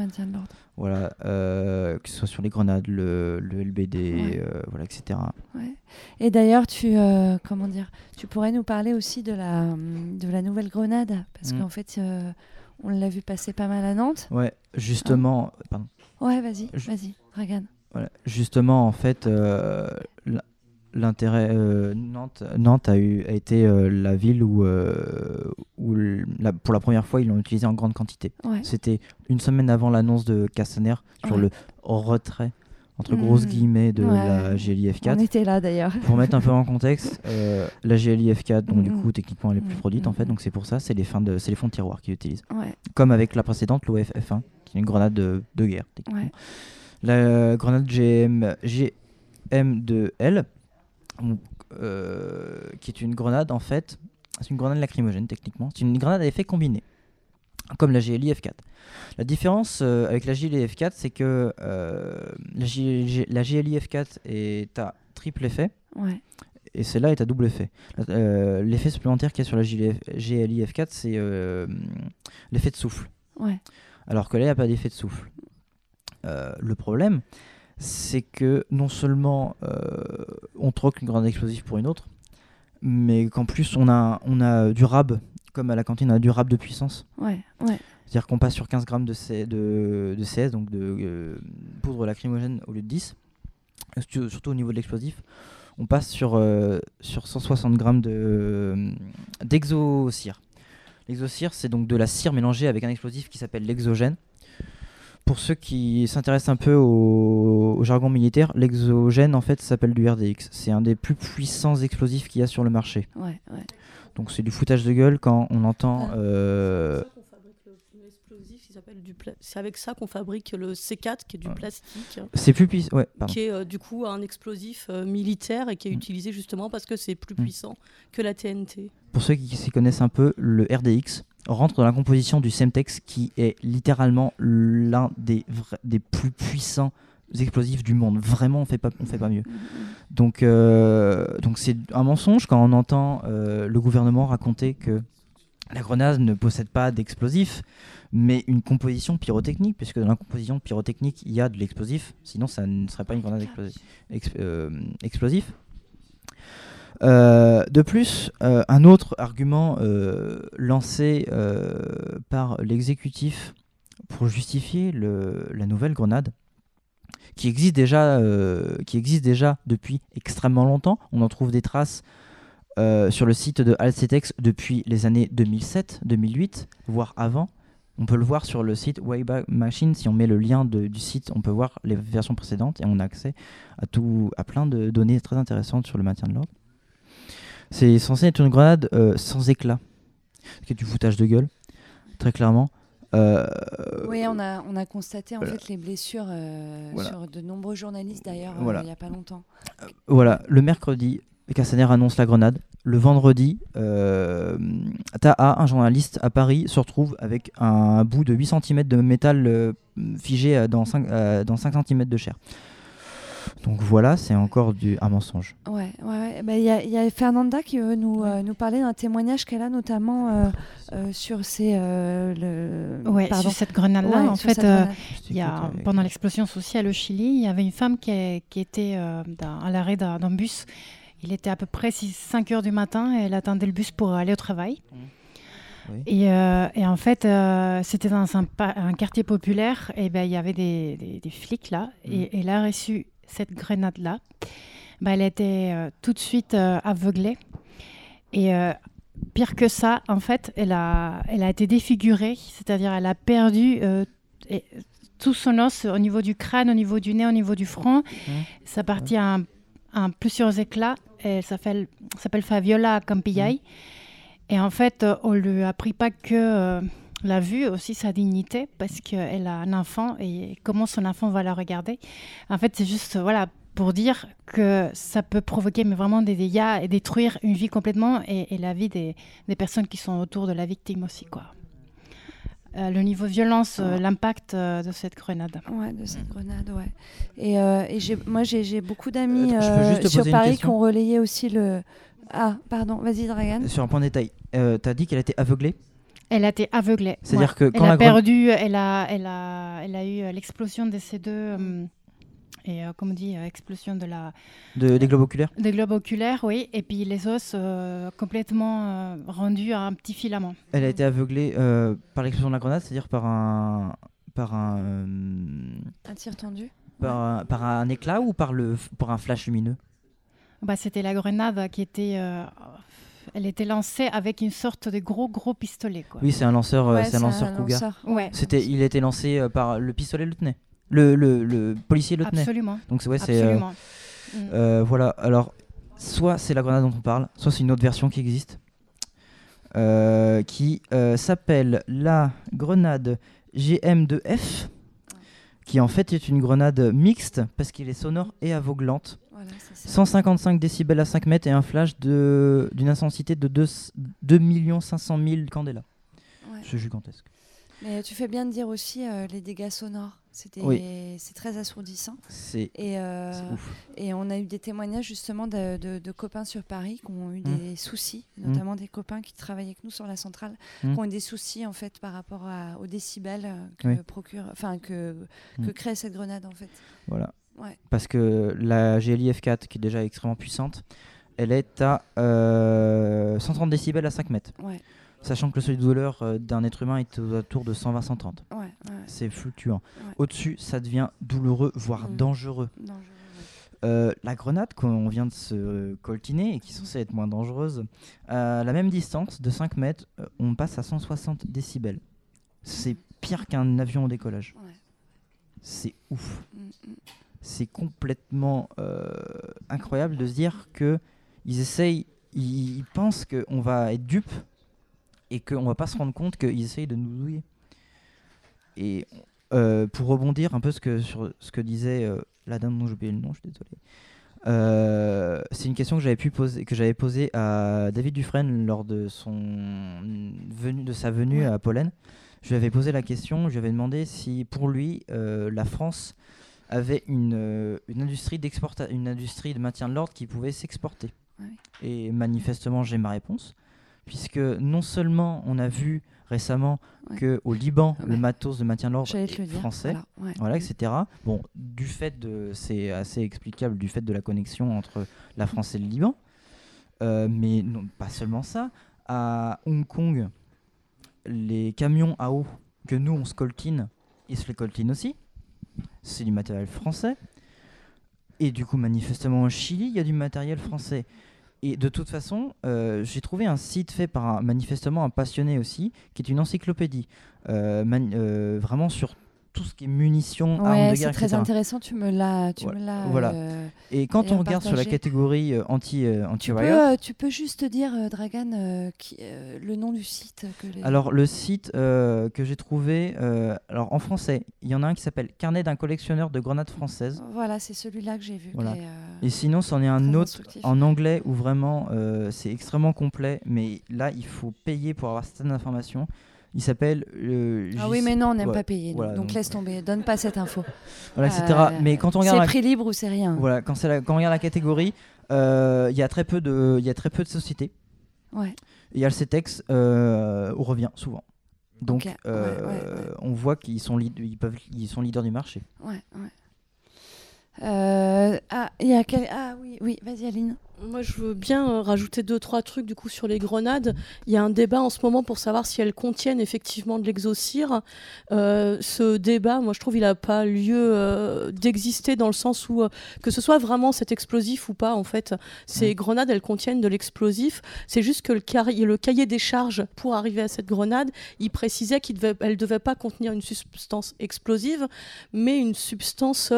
K: Voilà, euh, que ce soit sur les grenades, le, le LBD,
C: Ouais.
K: euh, voilà, etc.
C: Ouais. Et d'ailleurs, tu, euh, comment dire, tu pourrais nous parler aussi de la, de la nouvelle grenade, parce
K: Mm.
C: qu'en fait, on l'a vu passer pas mal à Nantes.
K: Ouais, justement, pardon.
C: Ouais, vas-y, vas-y.
K: Voilà. Justement, en fait, euh, l'intérêt euh, Nantes, Nantes a, eu, a été euh, la ville où, euh, où la- pour la première fois ils l'ont utilisé en grande quantité.
C: Ouais.
K: C'était une semaine avant l'annonce de Castaner sur
C: Ouais.
K: le retrait entre grosses
C: Mhm.
K: guillemets de
C: Ouais.
K: la GLIF4.
C: On était là d'ailleurs.
K: Pour mettre un peu en contexte, euh, la GLIF4, donc du
C: Mhm.
K: coup techniquement elle est plus
C: Mhm.
K: produite en fait, donc c'est pour ça, c'est les fins de, c'est les fonds de tiroir qu'ils utilisent.
C: Ouais.
K: Comme avec la précédente, l'OFF1, qui est une grenade de, de guerre techniquement.
C: Ouais.
K: La grenade GM, GM2L, donc, euh, qui est une grenade en fait, c'est une grenade lacrymogène techniquement, c'est une grenade à effet combiné, comme la GLI F4. La différence euh, avec la GLI F4, c'est que euh, la, G- la GLI F4 est à triple effet.
C: Ouais.
K: Et celle-là est à double effet. L'effet supplémentaire qu'il y a sur la GLI GLI F4, c'est l'effet de souffle.
C: Ouais.
K: Alors que là, il n'y a pas d'effet de souffle. Le problème, c'est que non seulement euh, on troque une grenade explosive pour une autre, mais qu'en plus on a, on a du rab, comme à la cantine, on a du rab de puissance.
C: Ouais, ouais.
K: C'est-à-dire qu'on passe sur 15 grammes de, C- de, de CS, donc de euh, poudre lacrymogène au lieu de 10. Et surtout- au niveau de l'explosif. On passe sur, euh, sur 160 grammes de, d'exocire. L'exocire, c'est donc de la cire mélangée avec un explosif qui s'appelle l'exogène. Pour ceux qui s'intéressent un peu au, au jargon militaire, l'exogène en fait s'appelle du RDX. C'est un des plus puissants explosifs qu'il y a sur le marché.
C: Ouais, ouais.
K: Donc c'est du foutage de gueule quand on entend. euh,
L: du pla- C'est avec ça qu'on fabrique le C4, qui est du plastique.
K: C'est plus puissant. Ouais.
L: Qui est euh, du coup un explosif euh, militaire et qui est utilisé justement parce que c'est plus
K: Mm.
L: puissant que la TNT.
K: Pour ceux qui s'y connaissent un peu, le RDX rentre dans la composition du Semtex qui est littéralement l'un des, des plus puissants explosifs du monde. Vraiment, on fait pas, on fait pas mieux. Donc, euh, donc c'est un mensonge quand on entend euh, le gouvernement raconter que la grenade ne possède pas d'explosif, mais une composition pyrotechnique, puisque dans la composition pyrotechnique, il y a de l'explosif, sinon ça ne serait pas une grenade explosi- ex- euh, explosif. Euh, de plus, euh, un autre argument euh, lancé par l'exécutif pour justifier la nouvelle grenade, qui existe déjà, depuis extrêmement longtemps. On en trouve des traces sur le site de Alcetex depuis les années 2007, 2008, voire avant. On peut le voir sur le site Wayback Machine. Si on met le lien du site, on peut voir les versions précédentes et on a accès à, tout, à plein de données très intéressantes sur le maintien de l'ordre. C'est censé être une grenade euh, sans éclat, ce qui est du foutage de gueule, très clairement. Euh,
C: Oui, on a, on a constaté en
K: voilà.
C: fait les blessures euh,
K: Voilà.
C: sur de nombreux journalistes d'ailleurs
K: Voilà.
C: il n'y a pas longtemps.
K: Voilà, le mercredi, Castaner annonce la grenade. Le vendredi, euh, Taha, un journaliste à Paris, se retrouve avec un bout de 8 cm de métal figé dans 5, euh, dans 5 cm de chair. Donc voilà, c'est encore du, un mensonge.
C: Ouais, ouais, ouais. Bah, Il y, a- il y a Fernanda qui veut nous, euh, nous parler d'un témoignage qu'elle a notamment euh, euh, sur ces. euh, le...
A: Ouais, sur cette grenade-là,
C: Ouais,
A: en
C: sur
A: fait, euh, il y a, pendant l'explosion sociale au Chili, il y avait une femme qui, est- qui était euh, dans- à l'arrêt d'un d'un bus. Il était à peu près 6, 5 heures du matin et elle attendait le bus pour aller au travail. Et, euh, et en fait, euh, c'était dans un, quartier populaire, et ben il y avait des, des- des flics là, et, et elle a reçu cette grenade-là. Ben, elle était euh, tout de suite euh, aveuglée. Et euh, pire que ça, en fait, elle a, elle a été défigurée, c'est-à-dire elle a perdu euh, et- tout son os au niveau du crâne, au niveau du nez, au niveau du front. Ça partit en, en plusieurs éclats. Elle s'appelle Fabiola Campillay. Et en fait, on lui a appris pas que la vue, aussi sa dignité, parce qu'elle a un enfant et comment son enfant va la regarder. En fait, c'est juste voilà pour dire que ça peut provoquer mais vraiment des dégâts et détruire une vie complètement et, et la vie des, des personnes qui sont autour de la victime aussi. Quoi. euh, le niveau de violence, euh, l'impact euh, de cette grenade.
C: Ouais, de cette grenade, ouais. Et, euh, et j'ai- moi, j'ai j'ai beaucoup d'amis
K: Euh,
C: euh, sur Paris qui ont relayé aussi le. Ah, pardon, vas-y, Dragan.
K: Sur un point de détail, euh, t'as dit qu'elle était aveuglée?
A: Elle a été aveuglée.
K: C'est-à-dire
A: ouais.
K: que quand
A: elle
K: la
A: a perdu, elle a, elle a, elle a eu euh, l'explosion de ces deux euh, et euh, comme on dit, euh, explosion de la
K: de, des globes oculaires
A: des globes oculaires, oui, et puis les os euh, complètement euh, rendus à un petit filament.
K: Elle a été aveuglée euh, par l'explosion de la grenade, c'est-à-dire par un, par un, euh,
C: Un tir tendu.
K: par, un, par un éclat ou par le, par un flash lumineux?
A: Bah, c'était la grenade qui était, euh, elle était lancée avec une sorte de gros gros pistolet. Quoi.
K: Oui, c'est un lanceur, euh,
A: Ouais,
K: c'est un lanceur Cougar.
A: lanceur, ouais.
K: C'était, il a été lancé euh, par le pistolet le tenait. Le, le, le policier le tenait.
A: Absolument.
K: Donc c'est ouais, c'est euh, voilà. Alors, soit c'est la grenade dont on parle, soit c'est une autre version qui existe, euh, qui euh, s'appelle la grenade GM2F, qui en fait est une grenade mixte parce qu'il est sonore et aveuglante.
C: Voilà, c'est ça.
K: 155 décibels à 5 mètres et un flash d'une intensité de 2, 2 500 000 candela.
C: Ouais.
K: C'est gigantesque.
C: Mais tu fais bien de dire aussi euh, les dégâts sonores. C'était,
K: Oui.
C: c'est très assourdissant.
K: C'est
C: et, euh, et on a eu des témoignages justement de, de- de copains sur Paris qui ont eu
K: Mm.
C: des soucis,
K: Mm.
C: notamment des copains qui travaillent avec nous sur la centrale,
K: Mm.
C: qui ont eu des soucis en fait par rapport à- aux décibels euh, que
K: Oui.
C: procure, enfin que, que crée cette grenade en fait.
K: Voilà.
C: Ouais.
K: Parce que la GLI F4, qui est déjà extrêmement puissante, elle est à euh, 130 décibels à 5 mètres.
C: Ouais.
K: Sachant que le seuil de douleur euh, d'un être humain est autour de 120-130.
C: Ouais, ouais.
K: C'est fluctuant.
C: Ouais.
K: Au-dessus, ça devient douloureux, voire
C: Mm.
K: dangereux.
C: Dangereux,
K: Euh, la grenade qu'on vient de se euh, coltiner et qui est censée être moins dangereuse, à la même distance de 5 mètres, euh, on passe à 160 décibels. C'est pire qu'un avion au décollage. C'est ouf.
C: Mm, mm.
K: C'est complètement euh, incroyable de se dire que ils essayent, ils, ils pensent qu'on va être dupe et qu'on va pas se rendre compte qu'ils essayent de nous douiller. Et euh, pour rebondir un peu ce que, sur ce que disait euh, la dame dont j'ai oublié le nom, je suis désolé. Euh, c'est une question que j'avais pu poser, que j'avais posée à David Dufresne lors de son venue, de sa venue à Pollen. Je lui avais posé la question, je lui avais demandé si pour lui la France avait une, une industrie une industrie de maintien de l'ordre qui pouvait s'exporter.
C: Ouais.
K: Et manifestement, j'ai ma réponse, puisque non seulement on a vu récemment
C: Ouais.
K: que au Liban,
C: Ouais.
K: le matos de maintien de l'ordre est
C: dire,
K: français,
C: voilà, ouais.
K: voilà, etc. Bon, du fait de, c'est assez explicable du fait de la connexion entre la France et le Liban, Euh, mais non, pas seulement ça. À Hong Kong, les camions à eau que nous on se coltine, ils se les coltinent aussi. C'est du matériel français. Et du coup, manifestement, au Chili, il y a du matériel français. Et de toute façon, euh, j'ai trouvé un site fait par un, manifestement un passionné aussi, qui est une encyclopédie, euh, euh, vraiment sur tout ce qui est munitions, armes
C: Ouais,
K: de
C: c'est très
K: etc.
C: intéressant. Tu me l'as,
K: Voilà.
C: euh,
K: Et quand on regarde sur la catégorie euh, anti, euh,
C: Tu
K: anti
C: peux,
K: riot,
C: tu peux juste dire, Dragan, qui, le nom du site que les...
K: alors le site que j'ai trouvé, alors en français, il y en a un qui s'appelle Carnet d'un collectionneur de grenades françaises.
C: Voilà, c'est celui-là que j'ai vu.
K: Voilà. Et sinon, c'en est un autre en anglais où vraiment c'est extrêmement complet, mais là il faut payer pour avoir certaines informations. Il s'appelle. euh,
C: Ah oui, mais non, on n'aime
K: ouais,
C: pas payer.
K: voilà,
C: donc, laisse tomber, donne pas cette info.
K: Voilà, etc.
C: Euh,
K: mais quand on regarde.
C: C'est
K: la-
C: prix libre ou c'est rien.
K: Voilà, quand, la- quand on regarde la catégorie, euh, il y a très peu de, il y a très peu de sociétés.
C: Ouais.
K: Et il y a le CETEX euh, où revient souvent. Donc,
C: ouais, ouais,
K: on voit qu'ils sont, lead- ils peuvent, ils sont leaders du marché.
C: Ouais, ouais. Ah, il y a quel... ah oui, oui, vas-y Aline.
L: Moi, je veux bien euh, rajouter deux, trois trucs du coup sur les grenades. Il y a un débat en ce moment pour savoir si elles contiennent effectivement de l'exocire. Euh, ce débat, moi, je trouve, il n'a pas lieu euh, d'exister dans le sens où, euh, que ce soit vraiment cet explosif ou pas, en fait, ces grenades, elles contiennent de l'explosif. C'est juste que le, cahier des charges pour arriver à cette grenade, il précisait qu'elle ne devait pas contenir une substance explosive, mais une substance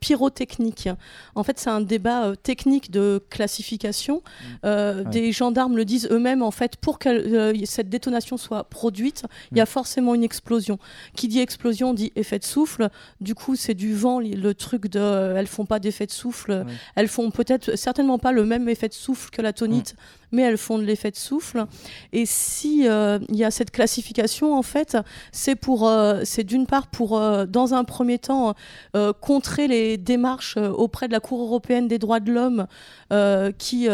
L: pyrotechnique. En fait, c'est un débat technique de classification. Euh,
M: Ouais.
L: Des gendarmes le disent eux-mêmes, en fait, pour que euh, cette détonation soit produite, il y a forcément une explosion. Qui dit explosion dit effet de souffle. Du coup, c'est du vent, le truc de. euh, elles font pas d'effet de souffle. Elles font peut-être, certainement pas le même effet de souffle que la tonite, mais elles font de l'effet de souffle. Et si euh, y a cette classification, en fait, c'est pour, euh, c'est d'une part pour, euh, dans un premier temps, contrer les démarches auprès de la Cour européenne des droits de l'homme, qui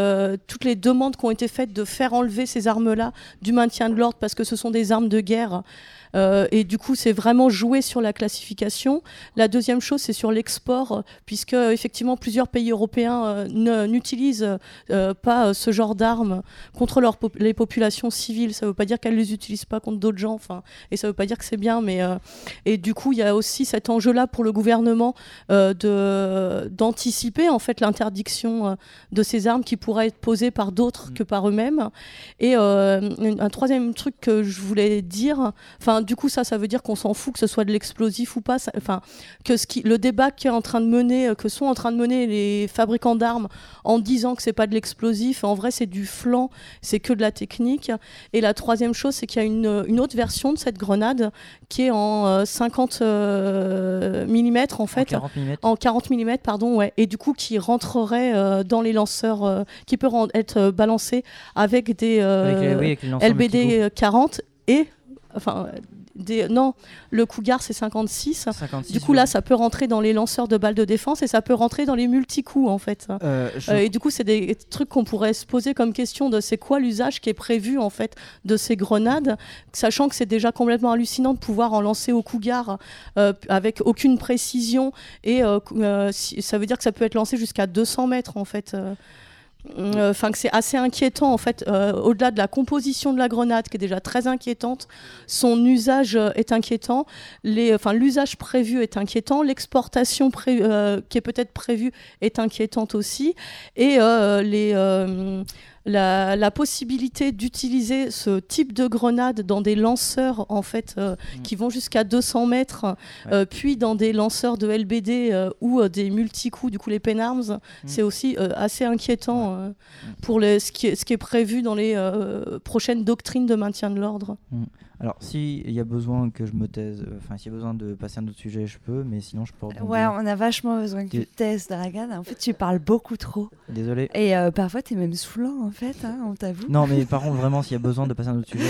L: toutes les demandes qui ont été faites de faire enlever ces armes-là du maintien de l'ordre parce que ce sont des armes de guerre. Et du coup, c'est vraiment jouer sur la classification. La deuxième chose, c'est sur l'export, puisque effectivement plusieurs pays européens n'utilisent pas ce genre d'armes contre leur pop- les populations civiles. Ça ne veut pas dire qu'elles les utilisent pas contre d'autres gens. Enfin, et ça ne veut pas dire que c'est bien, mais euh, et du coup, il y a aussi cet enjeu-là pour le gouvernement euh, de d'anticiper en fait l'interdiction euh, de ces armes qui pourraient être posées par d'autres que par eux-mêmes. Et un, troisième truc que je voulais dire, enfin du coup ça, ça veut dire qu'on s'en fout que ce soit de l'explosif ou pas. Enfin que ce qui, le débat qui est en train de mener, que sont en train de mener les fabricants d'armes en disant que c'est pas de l'explosif, en vrai c'est du flanc, c'est que de la technique. Et la troisième chose, c'est qu'il y a une, une autre version de cette grenade qui est en euh, 50 mm en fait,
K: 40 mm.
L: en 40 mm pardon, ouais, et du coup qui rentrerait euh, dans les lanceurs, euh, qui peut être euh, balancé avec des euh,
K: Avec les- oui, avec les lanceurs
L: LBD
K: multicoup.
L: 40 et enfin des, non, le Cougar c'est 56.
K: 56,
L: du coup là, ça peut rentrer dans les lanceurs de balles de défense et ça peut rentrer dans les multicoups en fait.
K: Euh, je-
L: Euh, et du coup, c'est des trucs qu'on pourrait se poser comme question de c'est quoi l'usage qui est prévu en fait de ces grenades, sachant que c'est déjà complètement hallucinant de pouvoir en lancer au Cougar euh, avec aucune précision et euh, si- ça veut dire que ça peut être lancé jusqu'à 200 mètres en fait. Euh, Enfin, que c'est assez inquiétant en fait. euh, Au-delà de la composition de la grenade, qui est déjà très inquiétante, son usage euh, est inquiétant. L'usage prévu est inquiétant. L'exportation qui est peut-être prévue est inquiétante aussi. Et les la, la possibilité d'utiliser ce type de grenade dans des lanceurs en fait euh, qui vont jusqu'à 200 mètres, euh, puis dans des lanceurs de LBD euh, ou des multicoups, du coup les Penarms, c'est aussi assez inquiétant pour les, ce, qui est, ce qui est prévu dans les prochaines doctrines de maintien de l'ordre.
K: Mm. Alors, s'il y a besoin que je me taise, euh, enfin, s'il y a besoin de passer à un autre sujet, je peux, mais sinon, je peux.
C: Ouais, on a vachement besoin que tu te testes, Dragan. En fait, tu parles beaucoup trop.
K: Désolé.
C: Et euh, parfois, tu es même saoulant, en fait, hein, on t'avoue.
K: Non, mais par contre, vraiment, s'il y a besoin de passer à un autre sujet.